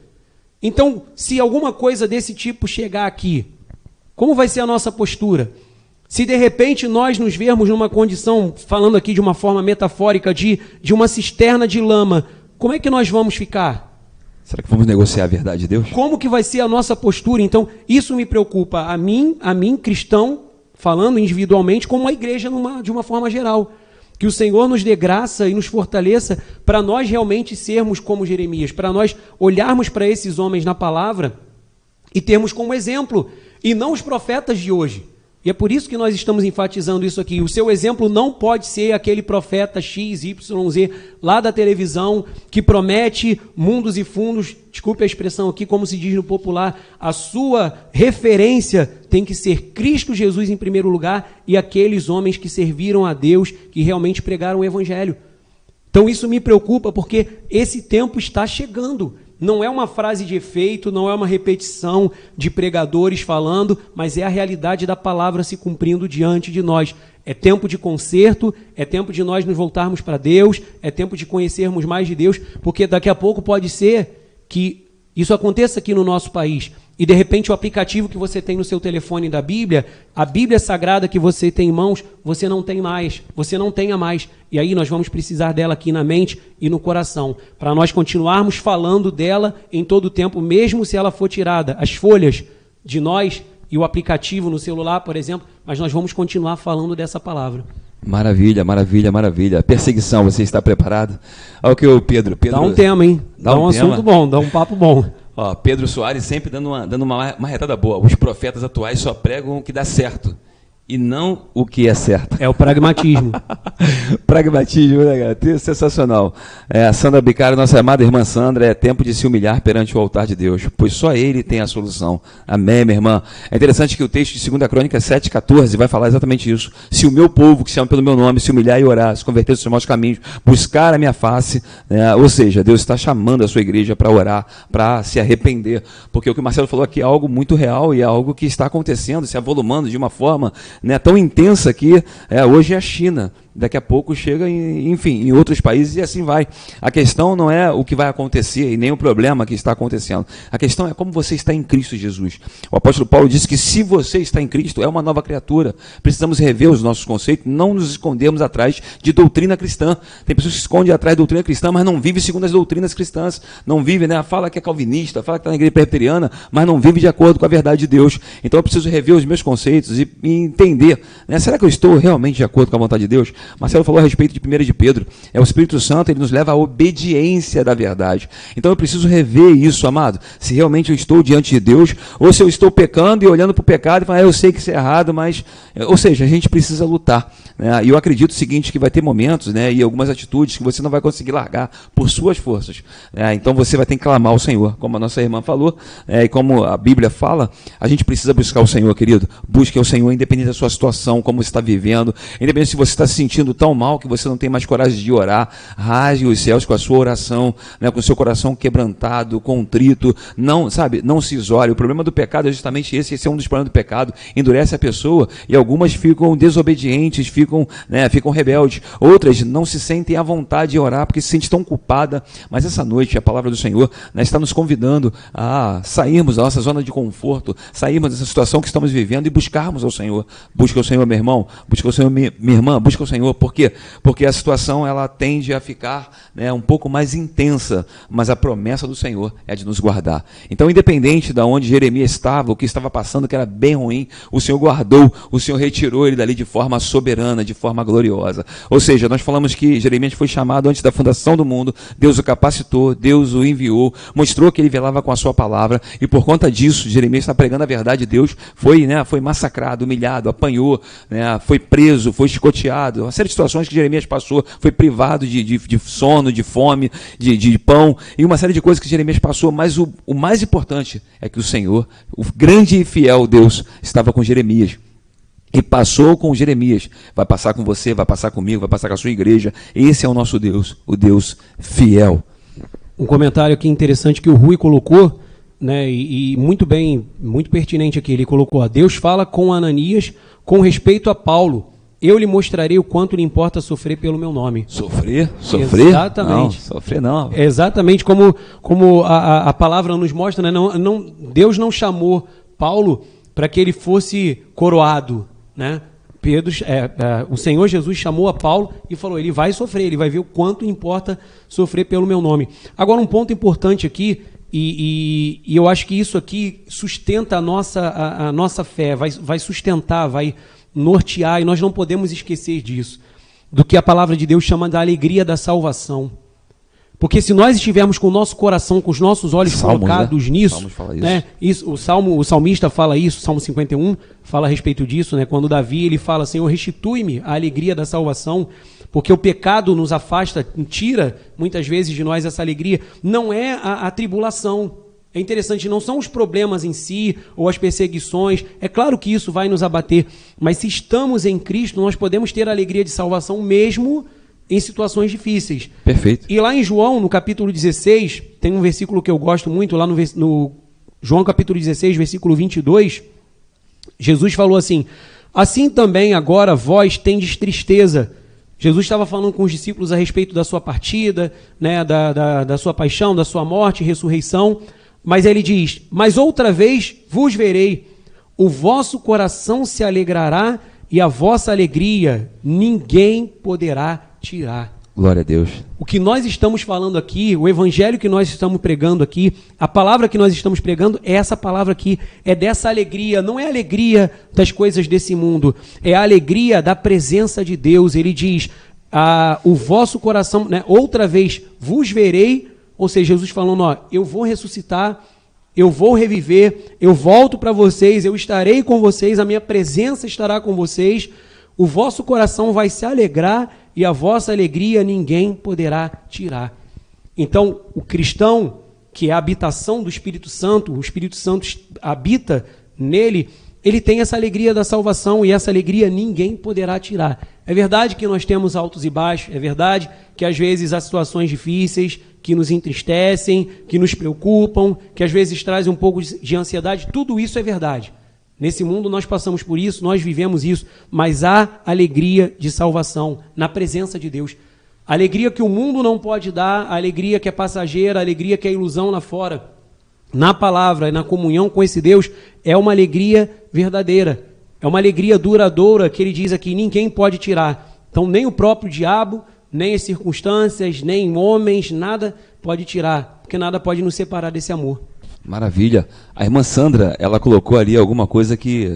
Speaker 2: Então, se alguma coisa desse tipo chegar aqui, como vai ser a nossa postura? Se de repente nós nos vermos numa condição, falando aqui de uma forma metafórica, de, de uma cisterna de lama, como é que nós vamos ficar?
Speaker 1: Será que vamos negociar a verdade de Deus?
Speaker 2: Como que vai ser a nossa postura? Então, isso me preocupa a mim, a mim cristão, falando individualmente, como a igreja numa, de uma forma geral. Que o Senhor nos dê graça e nos fortaleça para nós realmente sermos como Jeremias, para nós olharmos para esses homens na palavra e termos como exemplo, e não os profetas de hoje. E é por isso que nós estamos enfatizando isso aqui. O seu exemplo não pode ser aquele profeta X, Y, Z lá da televisão que promete mundos e fundos. Desculpe a expressão aqui, como se diz no popular. A sua referência tem que ser Cristo Jesus em primeiro lugar e aqueles homens que serviram a Deus, que realmente pregaram o Evangelho. Então isso me preocupa porque esse tempo está chegando. Não é uma frase de efeito, não é uma repetição de pregadores falando, mas é a realidade da palavra se cumprindo diante de nós. É tempo de conserto, é tempo de nós nos voltarmos para Deus, é tempo de conhecermos mais de Deus, porque daqui a pouco pode ser que isso aconteça aqui no nosso país e de repente o aplicativo que você tem no seu telefone da Bíblia, a Bíblia sagrada que você tem em mãos, você não tem mais, você não tenha mais. E aí nós vamos precisar dela aqui na mente e no coração, para nós continuarmos falando dela em todo o tempo, mesmo se ela for tirada, as folhas de nós e o aplicativo no celular, por exemplo, mas nós vamos continuar falando dessa palavra.
Speaker 1: Maravilha, maravilha, maravilha. Perseguição, você está preparado? Olha o que o Pedro, Pedro.
Speaker 2: Dá um tema, hein? Dá, dá um, um assunto bom, dá um papo bom.
Speaker 1: Ó, Pedro Soares sempre dando uma, dando uma marretada boa. Os profetas atuais só pregam o que dá certo. E não o que é certo.
Speaker 2: É o pragmatismo.
Speaker 1: pragmatismo, né, cara? Sensacional. É, Sandra Bicário, nossa amada irmã Sandra, é tempo de se humilhar perante o altar de Deus, pois só Ele tem a solução. Amém, minha irmã. É interessante que o texto de 2 Crônica 7,14 vai falar exatamente isso. Se o meu povo, que se chama pelo meu nome, se humilhar e orar, se converter dos maus caminhos, buscar a minha face, né? ou seja, Deus está chamando a sua igreja para orar, para se arrepender. Porque o que o Marcelo falou aqui é algo muito real e é algo que está acontecendo, se avolumando de uma forma né, tão intensa que é, hoje é a China daqui a pouco chega, em, enfim, em outros países e assim vai. A questão não é o que vai acontecer e nem o problema que está acontecendo. A questão é como você está em Cristo Jesus. O apóstolo Paulo disse que se você está em Cristo, é uma nova criatura. Precisamos rever os nossos conceitos, não nos escondermos atrás de doutrina cristã. Tem pessoas que se escondem atrás de doutrina cristã, mas não vivem segundo as doutrinas cristãs. Não vive, né? Fala que é calvinista, fala que está na igreja presbiteriana, mas não vive de acordo com a verdade de Deus. Então eu preciso rever os meus conceitos e, e entender, né? será que eu estou realmente de acordo com a vontade de Deus? Marcelo falou a respeito de 1 de Pedro. É o Espírito Santo, ele nos leva à obediência da verdade. Então eu preciso rever isso, amado. Se realmente eu estou diante de Deus, ou se eu estou pecando e olhando para o pecado e falando, ah, eu sei que isso é errado, mas. Ou seja, a gente precisa lutar. Né? E eu acredito o seguinte: que vai ter momentos né, e algumas atitudes que você não vai conseguir largar por suas forças. Né? Então você vai ter que clamar ao Senhor, como a nossa irmã falou, é, e como a Bíblia fala, a gente precisa buscar o Senhor, querido. Busque o Senhor, independente da sua situação, como você está vivendo, independente se você está se sentindo tão mal que você não tem mais coragem de orar, rasgue os céus com a sua oração, né, com o seu coração quebrantado, contrito, não, sabe, não se isole. O problema do pecado é justamente esse, esse é um dos problemas do pecado, endurece a pessoa e algumas ficam desobedientes, ficam, né, ficam rebeldes. Outras não se sentem à vontade de orar porque se sentem tão culpada, mas essa noite a palavra do Senhor né, está nos convidando a sairmos da nossa zona de conforto, sairmos dessa situação que estamos vivendo e buscarmos ao Senhor. Busca o Senhor, meu irmão, busca o Senhor, minha irmã, busca o Senhor. Por quê? Porque a situação ela tende a ficar né, um pouco mais intensa, mas a promessa do Senhor é de nos guardar. Então, independente de onde Jeremias estava, o que estava passando, que era bem ruim, o Senhor guardou, o Senhor retirou ele dali de forma soberana, de forma gloriosa. Ou seja, nós falamos que Jeremias foi chamado antes da fundação do mundo, Deus o capacitou, Deus o enviou, mostrou que ele velava com a sua palavra, e por conta disso, Jeremias está pregando a verdade de Deus, foi, né, foi massacrado, humilhado, apanhou, né, foi preso, foi chicoteado, uma série de situações que Jeremias passou, foi privado de, de, de sono, de fome, de, de, pão, e uma série de coisas que Jeremias passou, mas o, o mais importante é que o Senhor, o grande e fiel Deus, estava com Jeremias. E passou com Jeremias. Vai passar com você, vai passar comigo, vai passar com a sua igreja. Esse é o nosso Deus, o Deus fiel.
Speaker 2: Um comentário aqui interessante que o Rui colocou, né, e, e muito bem, muito pertinente aqui. Ele colocou: a Deus fala com Ananias com respeito a Paulo eu lhe mostrarei o quanto lhe importa sofrer pelo meu nome.
Speaker 1: Sofrer? Sofrer?
Speaker 2: Exatamente. Não,
Speaker 1: sofrer não.
Speaker 2: Exatamente como, como a, a palavra nos mostra, né? não, não, Deus não chamou Paulo para que ele fosse coroado, né? Pedro, é, é, o Senhor Jesus chamou a Paulo e falou: ele vai sofrer, ele vai ver o quanto importa sofrer pelo meu nome. Agora, um ponto importante aqui, e, e, e eu acho que isso aqui sustenta a nossa, a, a nossa fé, vai, vai sustentar, vai nortear, e nós não podemos esquecer disso, do que a palavra de Deus chama da alegria da salvação. Porque se nós estivermos com o nosso coração, com os nossos olhos Salmos, né? colocados né? nisso, isso. Né? isso, o salmo, o salmista fala isso, Salmo 51 fala a respeito disso, né? Quando Davi ele fala, Senhor, restitui-me a alegria da salvação, porque o pecado nos afasta, tira muitas vezes de nós essa alegria. Não é a, a tribulação, é interessante, não são os problemas em si ou as perseguições. É claro que isso vai nos abater, mas se estamos em Cristo, nós podemos ter a alegria de salvação mesmo em situações difíceis.
Speaker 1: Perfeito.
Speaker 2: E lá em João, no capítulo 16, tem um versículo que eu gosto muito, lá no, no João capítulo 16, versículo 22, Jesus falou assim: Assim também agora vós tendes tristeza. Jesus estava falando com os discípulos a respeito da sua partida, né, da, da, da sua paixão, da sua morte e ressurreição. Mas ele diz: Mas outra vez vos verei, o vosso coração se alegrará e a vossa alegria ninguém poderá tirar.
Speaker 1: Glória a Deus.
Speaker 2: O que nós estamos falando aqui, o evangelho que nós estamos pregando aqui, a palavra que nós estamos pregando é essa palavra aqui, é dessa alegria, não é a alegria das coisas desse mundo, é a alegria da presença de Deus. Ele diz: ah, o vosso coração, né, outra vez vos verei ou seja, Jesus falando, ó, eu vou ressuscitar eu vou reviver, eu volto para vocês, eu estarei com vocês, a minha presença estará com vocês, o vosso coração vai se alegrar e a vossa alegria ninguém poderá tirar. Então, o cristão, que é a habitação do Espírito Santo, o Espírito Santo habita nele, ele tem essa alegria da salvação e essa alegria ninguém poderá tirar. É verdade que nós temos altos e baixos, é verdade que às vezes há situações difíceis que nos entristecem, que nos preocupam, que às vezes trazem um pouco de ansiedade, tudo isso é verdade. Nesse mundo nós passamos por isso, nós vivemos isso, mas há alegria de salvação na presença de Deus. Alegria que o mundo não pode dar, alegria que é passageira, alegria que é ilusão lá fora. Na palavra e na comunhão com esse Deus, é uma alegria verdadeira. É uma alegria duradoura que ele diz aqui: ninguém pode tirar. Então, nem o próprio diabo, nem as circunstâncias, nem homens, nada pode tirar, porque nada pode nos separar desse amor.
Speaker 1: Maravilha. A irmã Sandra, ela colocou ali alguma coisa que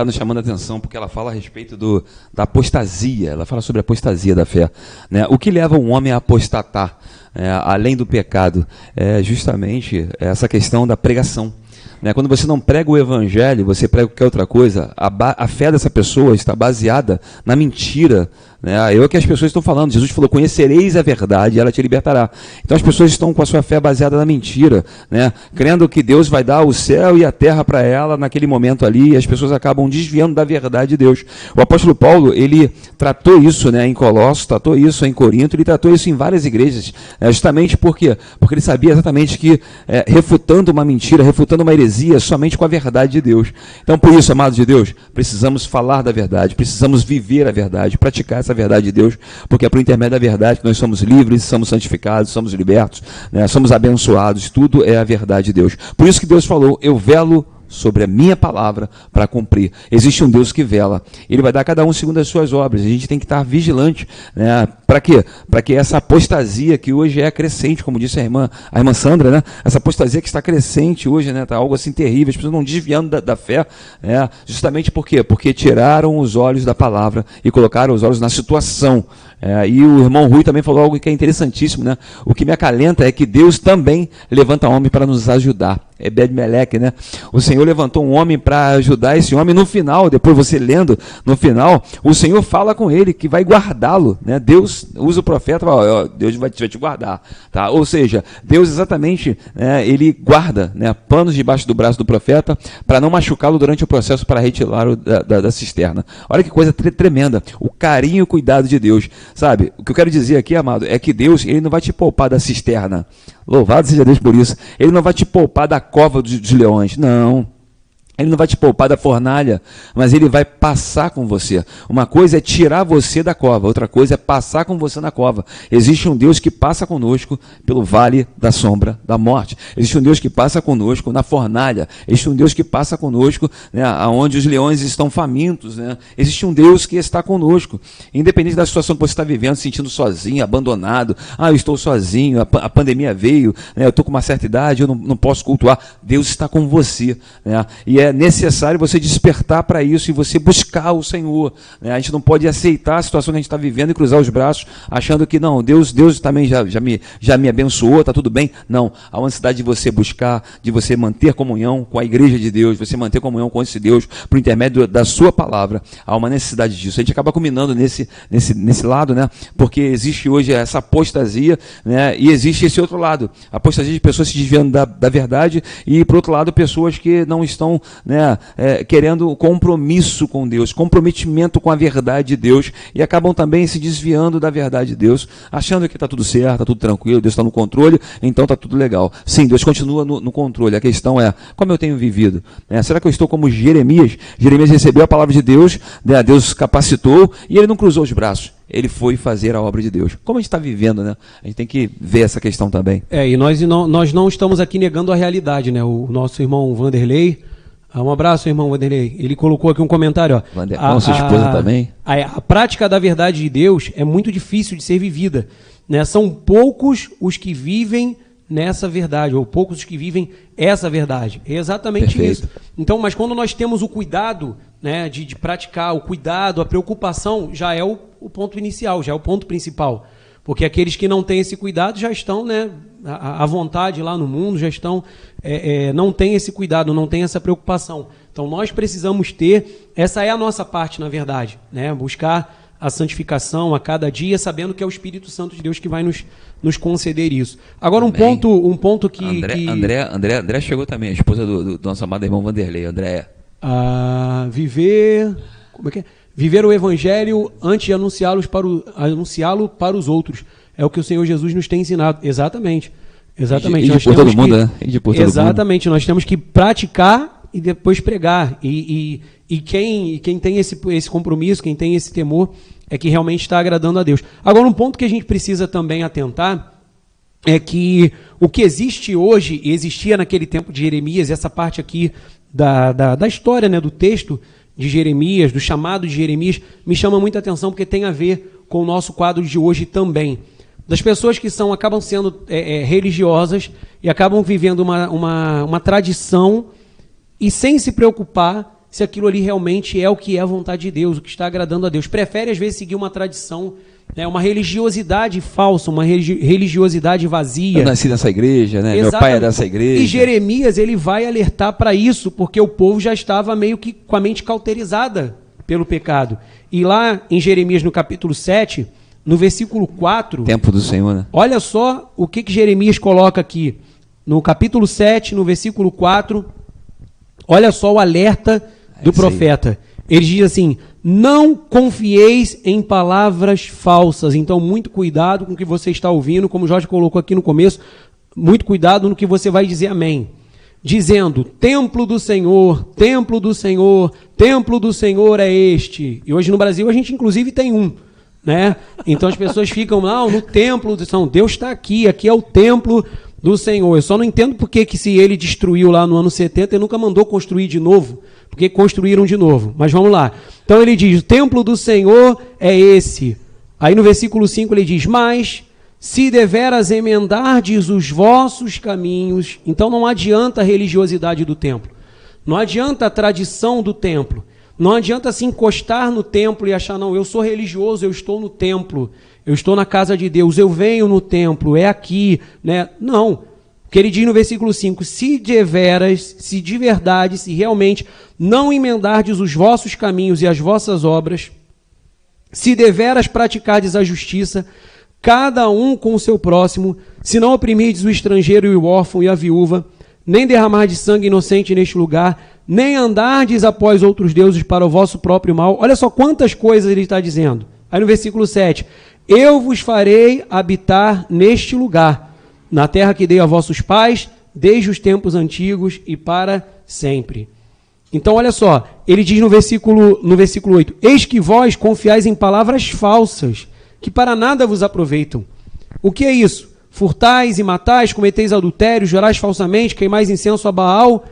Speaker 1: está nos chamando a atenção, porque ela fala a respeito do, da apostasia, ela fala sobre a apostasia da fé. Né? O que leva um homem a apostatar, é, além do pecado, é justamente essa questão da pregação. Né? Quando você não prega o evangelho, você prega qualquer outra coisa, a, a fé dessa pessoa está baseada na mentira né? Eu é que as pessoas estão falando. Jesus falou: Conhecereis a verdade ela te libertará. Então as pessoas estão com a sua fé baseada na mentira, né? crendo que Deus vai dar o céu e a terra para ela naquele momento ali, e as pessoas acabam desviando da verdade de Deus. O apóstolo Paulo, ele tratou isso né, em Colossos, tratou isso em Corinto, ele tratou isso em várias igrejas, né, justamente porque, porque ele sabia exatamente que é, refutando uma mentira, refutando uma heresia, somente com a verdade de Deus. Então, por isso, amados de Deus, precisamos falar da verdade, precisamos viver a verdade, praticar essa essa verdade de Deus, porque é por intermédio da verdade que nós somos livres, somos santificados, somos libertos, né? somos abençoados, tudo é a verdade de Deus. Por isso que Deus falou: Eu velo sobre a minha palavra para cumprir. Existe um Deus que vela. Ele vai dar a cada um segundo as suas obras. A gente tem que estar vigilante. Né? Para quê? Para que essa apostasia que hoje é crescente, como disse a irmã, a irmã Sandra, né? essa apostasia que está crescente hoje, né? Está algo assim terrível, as pessoas não desviando da, da fé. Né? Justamente por quê? Porque tiraram os olhos da palavra e colocaram os olhos na situação. É, e o irmão Rui também falou algo que é interessantíssimo, né? O que me acalenta é que Deus também levanta homem para nos ajudar. Ebed Meleque, né? O Senhor levantou um homem para ajudar esse homem. No final, depois você lendo, no final, o Senhor fala com ele que vai guardá-lo, né? Deus usa o profeta, fala, Deus vai te, guardar, tá? Ou seja, Deus exatamente, né, ele guarda, né, panos debaixo do braço do profeta para não machucá-lo durante o processo para retirá-lo da, da, da, cisterna. Olha que coisa tre tremenda, o carinho e o cuidado de Deus. Sabe, o que eu quero dizer aqui, amado, é que Deus, ele não vai te poupar da cisterna. Louvado seja Deus por isso. Ele não vai te poupar da cova dos, dos leões. Não. Ele não vai te poupar da fornalha, mas ele vai passar com você. Uma coisa é tirar você da cova, outra coisa é passar com você na cova. Existe um Deus que passa conosco pelo vale da sombra da morte. Existe um Deus que passa conosco na fornalha. Existe um Deus que passa conosco né, onde os leões estão famintos. Né? Existe um Deus que está conosco. Independente da situação que você está vivendo, sentindo sozinho, abandonado. Ah, eu estou sozinho, a, a pandemia veio, né, eu estou com uma certa idade, eu não, não posso cultuar. Deus está com você. Né? E é necessário você despertar para isso e você buscar o Senhor. Né? A gente não pode aceitar a situação que a gente está vivendo e cruzar os braços achando que não, Deus, Deus também já, já, me, já me abençoou, está tudo bem. Não, há uma necessidade de você buscar, de você manter comunhão com a igreja de Deus, você manter comunhão com esse Deus por intermédio da sua palavra. Há uma necessidade disso. A gente acaba combinando nesse, nesse, nesse lado, né? porque existe hoje essa apostasia né? e existe esse outro lado. Apostasia de pessoas se desviando da, da verdade e, por outro lado, pessoas que não estão né, é, querendo compromisso com Deus, comprometimento com a verdade de Deus e acabam também se desviando da verdade de Deus, achando que está tudo certo, está tudo tranquilo, Deus está no controle, então está tudo legal. Sim, Deus continua no, no, controle. A questão é como eu tenho vivido. Né? Será que eu estou como Jeremias? Jeremias recebeu a palavra de Deus, né? Deus capacitou e ele não cruzou os braços ele foi fazer a obra de Deus. Como a gente está vivendo, né? A gente tem que ver essa questão também.
Speaker 2: É, e nós não, nós não estamos aqui negando a realidade, né? O nosso irmão Vanderlei, um abraço, irmão Vanderlei. Ele colocou aqui um comentário. Ó.
Speaker 1: Vander... Com sua esposa a, também.
Speaker 2: A, a, prática da verdade de Deus é muito difícil de ser vivida. Né? São poucos os que vivem nessa verdade, ou poucos os que vivem essa verdade. É exatamente Perfeito. isso. Então, mas quando nós temos o cuidado né, de, de praticar, o cuidado, a preocupação, já é o, o ponto inicial, já é o ponto principal. Porque aqueles que não têm esse cuidado já estão né, à vontade lá no mundo, já estão, é, é, não têm esse cuidado, não têm essa preocupação. Então nós precisamos ter, essa é a nossa parte, na verdade, né? buscar a santificação a cada dia, sabendo que é o Espírito Santo de Deus que vai nos, nos conceder isso. Agora um ponto, um ponto que
Speaker 1: André,
Speaker 2: que...
Speaker 1: André, André, André chegou também, a esposa do, do, do nosso amado irmão Vanderlei, André.
Speaker 2: Ah, viver, como é que é? Viver o evangelho antes de anunciá-lo para, anunciá para os outros. É o que o Senhor Jesus nos tem ensinado. Exatamente. Exatamente.
Speaker 1: E de, de por todo mundo, né? E por
Speaker 2: todo exatamente. Mundo. Nós temos que praticar e depois pregar. E, e, e quem, quem tem esse, esse compromisso, quem tem esse temor, é que realmente está agradando a Deus. Agora, um ponto que a gente precisa também atentar é que o que existe hoje, e existia naquele tempo de Jeremias, essa parte aqui da, da, da história, né, do texto, de Jeremias, do chamado de Jeremias, me chama muita atenção porque tem a ver com o nosso quadro de hoje também. Das pessoas que são acabam sendo é, é, religiosas e acabam vivendo uma, uma, uma tradição e sem se preocupar se aquilo ali realmente é o que é a vontade de Deus, o que está agradando a Deus. Prefere, às vezes, seguir uma tradição é uma religiosidade falsa, uma religiosidade vazia.
Speaker 1: Eu nasci nessa igreja, né? Exatamente. Meu pai é dessa igreja.
Speaker 2: E Jeremias ele vai alertar para isso, porque o povo já estava meio que com a mente cauterizada pelo pecado. E lá em Jeremias, no capítulo 7, no versículo 4.
Speaker 1: Tempo do Senhor, né?
Speaker 2: Olha só o que, que Jeremias coloca aqui. No capítulo 7, no versículo 4. Olha só o alerta do é profeta. Ele diz assim: não confieis em palavras falsas. Então, muito cuidado com o que você está ouvindo, como Jorge colocou aqui no começo, muito cuidado no que você vai dizer amém. Dizendo, templo do Senhor, templo do Senhor, templo do Senhor é este. E hoje no Brasil a gente inclusive tem um. Né? Então as pessoas ficam lá no templo Senhor. Deus está aqui, aqui é o templo do Senhor. Eu só não entendo por que, que se ele destruiu lá no ano 70, ele nunca mandou construir de novo porque construíram de novo. Mas vamos lá. Então ele diz: o templo do Senhor é esse. Aí no versículo 5 ele diz: Mas se deveras emendardes os vossos caminhos, então não adianta a religiosidade do templo, não adianta a tradição do templo, não adianta se encostar no templo e achar, não, eu sou religioso, eu estou no templo, eu estou na casa de Deus, eu venho no templo, é aqui, né? Não que ele diz no versículo 5: Se de veras, se de verdade, se realmente não emendardes os vossos caminhos e as vossas obras, se deveras praticardes a justiça, cada um com o seu próximo, se não oprimirdes o estrangeiro e o órfão e a viúva, nem derramardes sangue inocente neste lugar, nem andardes após outros deuses para o vosso próprio mal. Olha só quantas coisas ele está dizendo. Aí no versículo 7: Eu vos farei habitar neste lugar na terra que dei a vossos pais, desde os tempos antigos e para sempre. Então, olha só, ele diz no versículo, no versículo 8: Eis que vós confiais em palavras falsas, que para nada vos aproveitam. O que é isso? Furtais e matais, cometeis adultério, jurais falsamente, queimais incenso a Baal,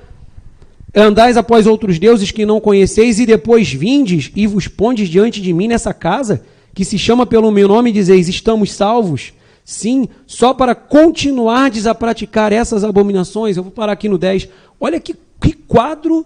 Speaker 2: andais após outros deuses que não conheceis, e depois vindes e vos pondes diante de mim nessa casa, que se chama pelo meu nome, dizeis: Estamos salvos. Sim, só para continuardes a praticar essas abominações. Eu vou parar aqui no 10. Olha que, que quadro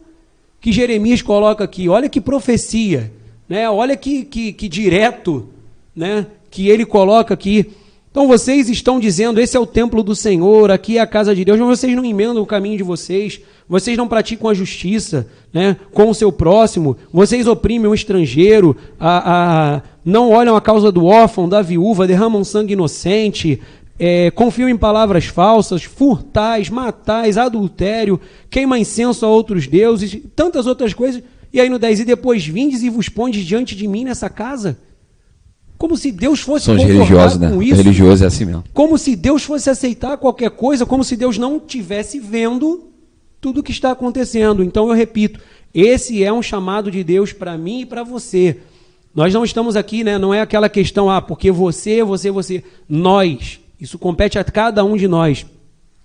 Speaker 2: que Jeremias coloca aqui. Olha que profecia. Né? Olha que, que, que direto né? que ele coloca aqui. Então vocês estão dizendo: esse é o templo do Senhor, aqui é a casa de Deus, mas vocês não emendam o caminho de vocês, vocês não praticam a justiça né, com o seu próximo, vocês oprimem o estrangeiro, a, a, não olham a causa do órfão, da viúva, derramam sangue inocente, é, confiam em palavras falsas, furtais, matais, adultério, queima incenso a outros deuses, tantas outras coisas. E aí no 10, e depois vindes e vos pondes diante de mim nessa casa? Como se Deus fosse
Speaker 1: São religiosos, né? isso. Religioso é assim mesmo.
Speaker 2: Como se Deus fosse aceitar qualquer coisa, como se Deus não tivesse vendo tudo o que está acontecendo. Então eu repito, esse é um chamado de Deus para mim e para você. Nós não estamos aqui, né? Não é aquela questão, ah, porque você, você, você. Nós. Isso compete a cada um de nós.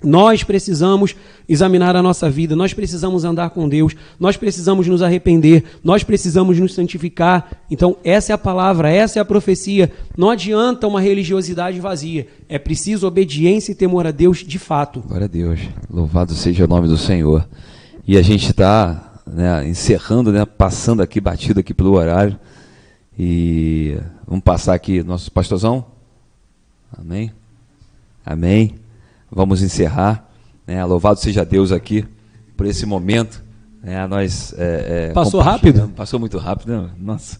Speaker 2: Nós precisamos examinar a nossa vida, nós precisamos andar com Deus, nós precisamos nos arrepender, nós precisamos nos santificar. Então, essa é a palavra, essa é a profecia. Não adianta uma religiosidade vazia, é preciso obediência e temor a Deus de fato.
Speaker 1: Glória a Deus, louvado seja o nome do Senhor. E a gente está né, encerrando, né, passando aqui, batido aqui pelo horário. E vamos passar aqui, nosso pastorzão. Amém? Amém. Vamos encerrar. Né? Louvado seja Deus aqui por esse momento. É, nós, é,
Speaker 2: é, Passou rápido?
Speaker 1: Passou muito rápido, né? Nossa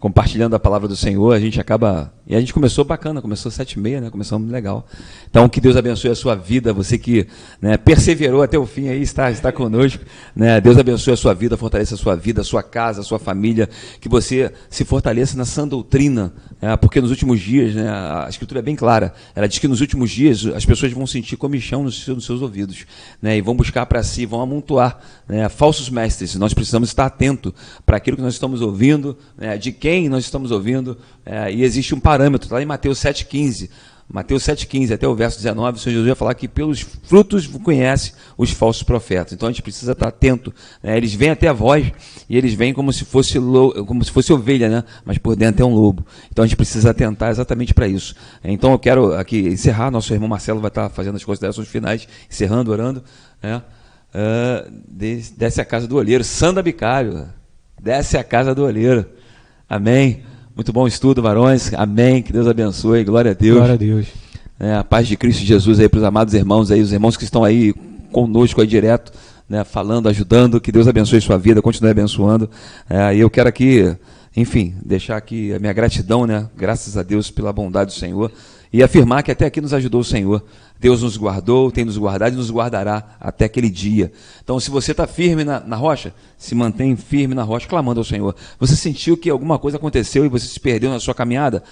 Speaker 1: compartilhando a palavra do Senhor, a gente acaba. E a gente começou bacana, começou sete e meia, né? Começamos legal. Então, que Deus abençoe a sua vida, você que né, perseverou até o fim aí, está, está conosco. Né? Deus abençoe a sua vida, fortaleça a sua vida, a sua casa, a sua família, que você se fortaleça na sã doutrina, né? porque nos últimos dias, né, a Escritura é bem clara, ela diz que nos últimos dias as pessoas vão sentir comichão nos nos seus ouvidos, né? e vão buscar para si, vão amontoar né, falsos mestres. Nós precisamos estar atento para aquilo que nós estamos ouvindo, né, de quem quem nós estamos ouvindo, é, e existe um parâmetro, lá em Mateus 7,15. Mateus 7,15 até o verso 19, o Senhor Jesus vai falar que pelos frutos conhece os falsos profetas. Então a gente precisa estar atento. Né? Eles vêm até a voz e eles vêm como se fosse como se fosse ovelha, né? Mas por dentro é um lobo. Então a gente precisa atentar exatamente para isso. Então eu quero aqui encerrar. Nosso irmão Marcelo vai estar fazendo as considerações finais, encerrando, orando. Né? Uh, desce a casa do olheiro, Sanda Bicário. Desce a casa do olheiro. Amém. Muito bom estudo, varões. Amém. Que Deus abençoe. Glória a Deus.
Speaker 2: Glória a Deus.
Speaker 1: É, a paz de Cristo Jesus aí para os amados irmãos aí, os irmãos que estão aí conosco aí direto, né, falando, ajudando. Que Deus abençoe sua vida, continue abençoando. É, e eu quero aqui, enfim, deixar aqui a minha gratidão, né? Graças a Deus pela bondade do Senhor e afirmar que até aqui nos ajudou o Senhor. Deus nos guardou, tem nos guardado e nos guardará até aquele dia. Então, se você está firme na, na, rocha, se mantém firme na rocha, clamando ao Senhor. Você sentiu que alguma coisa aconteceu e você se perdeu na sua caminhada?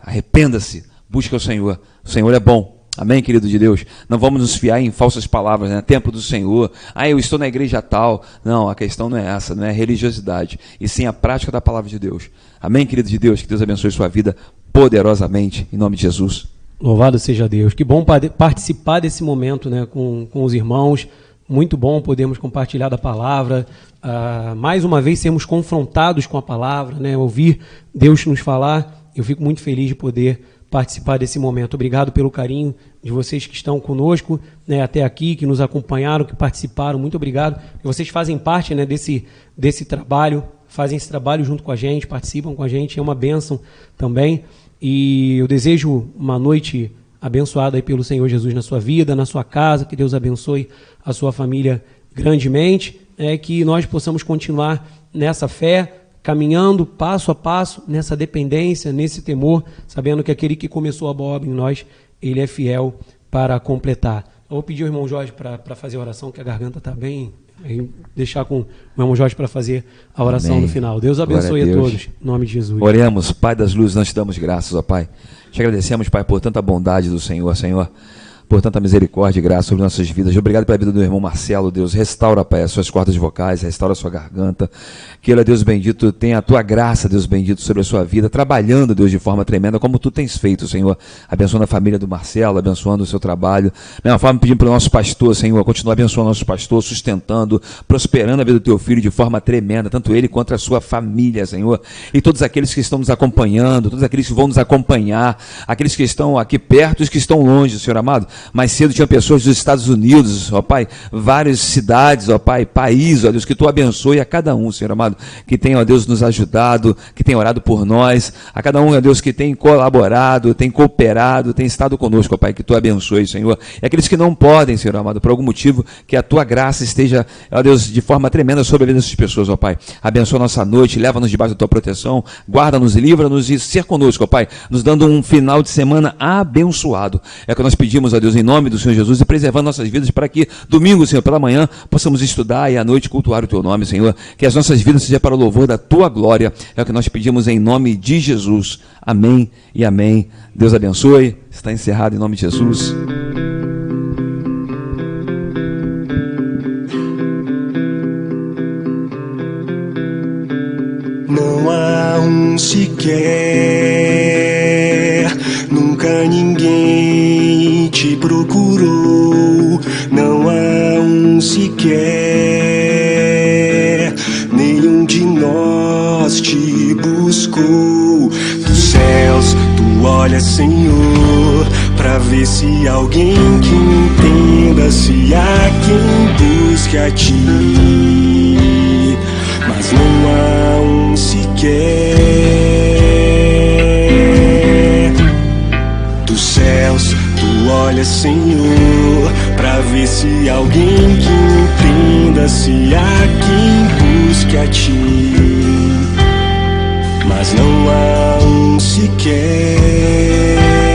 Speaker 1: Arrependa-se, busque o Senhor. O Senhor é bom. Amém, querido de Deus? Não vamos nos fiar em falsas palavras, né? Templo do Senhor. Ah, eu estou na igreja tal. Não, a questão não é essa, não é religiosidade, e sim a prática da palavra de Deus. Amém, querido de Deus? Que Deus abençoe sua vida poderosamente, em nome de Jesus.
Speaker 2: Louvado seja Deus. Que bom participar desse momento né, com, com os irmãos. Muito bom podermos compartilhar da palavra. Uh, mais uma vez sermos confrontados com a palavra, né, ouvir Deus nos falar. Eu fico muito feliz de poder participar desse momento. Obrigado pelo carinho de vocês que estão conosco né, até aqui, que nos acompanharam, que participaram. Muito obrigado. Vocês fazem parte né, desse, desse trabalho, fazem esse trabalho junto com a gente, participam com a gente. É uma bênção também. E eu desejo uma noite abençoada pelo Senhor Jesus na sua vida, na sua casa, que Deus abençoe a sua família grandemente, é que nós possamos continuar nessa fé, caminhando passo a passo nessa dependência, nesse temor, sabendo que aquele que começou a boa obra em nós, ele é fiel para completar. Eu vou pedir ao irmão Jorge para fazer a oração, que a garganta está bem deixar com o irmão Jorge para fazer a oração Amém. no final. Deus abençoe a, a, todos. Em nome de Jesus.
Speaker 1: Oremos, Pai das luzes, nós te damos graças, ó Pai. Te agradecemos, Pai, por tanta bondade do Senhor, Senhor por tanta misericórdia e graça sobre nossas vidas. Obrigado pela vida do irmão Marcelo, Deus. Restaura, Pai, as suas cordas vocais, restaura a sua garganta. Que ele, Deus bendito, tenha a tua graça, Deus bendito, sobre a sua vida, trabalhando, Deus, de forma tremenda, como tu tens feito, Senhor. Abençoando a família do Marcelo, abençoando o seu trabalho. Da mesma forma, pedindo para o nosso pastor, Senhor, continua abençoando o nosso pastor, sustentando, prosperando a vida do teu filho de forma tremenda, tanto ele quanto a sua família, Senhor. E todos aqueles que estão nos acompanhando, todos aqueles que vão nos acompanhar, aqueles que estão aqui perto e os que estão longe, Senhor amado. Mais cedo tinha pessoas dos Estados Unidos, ó Pai, várias cidades, ó Pai, países, ó Deus, que tu abençoe a cada um, Senhor amado, que tem, ó Deus, nos ajudado, que tem orado por nós, a cada um, ó Deus, que tem colaborado, tem cooperado, tem estado conosco, ó Pai, que tu abençoe, Senhor. E aqueles que não podem, Senhor amado, por algum motivo, que a tua graça esteja, ó Deus, de forma tremenda sobre a vida dessas pessoas, ó Pai. Abençoa nossa noite, leva-nos debaixo da tua proteção, guarda-nos, livra-nos e ser conosco, ó Pai, nos dando um final de semana abençoado. É o que nós pedimos, ó Deus, em nome do Senhor Jesus e preservando nossas vidas para que domingo, Senhor, pela manhã, possamos estudar e à noite cultuar o Teu nome, Senhor. Que as nossas vidas sejam para o louvor da Tua glória. É o que nós pedimos em nome de Jesus. Amém e amém. Deus abençoe. Está encerrado em nome de Jesus.
Speaker 3: Não há um sequer, nunca ninguém te procurou. Não há um sequer, nenhum de nós te buscou. Dos céus tu olhas, Senhor, pra ver se alguém que entenda, se há quem busque a ti. Mas não há um sequer. Senhor, pra ver se alguém que entenda se há quem busque a ti. Mas não há um sequer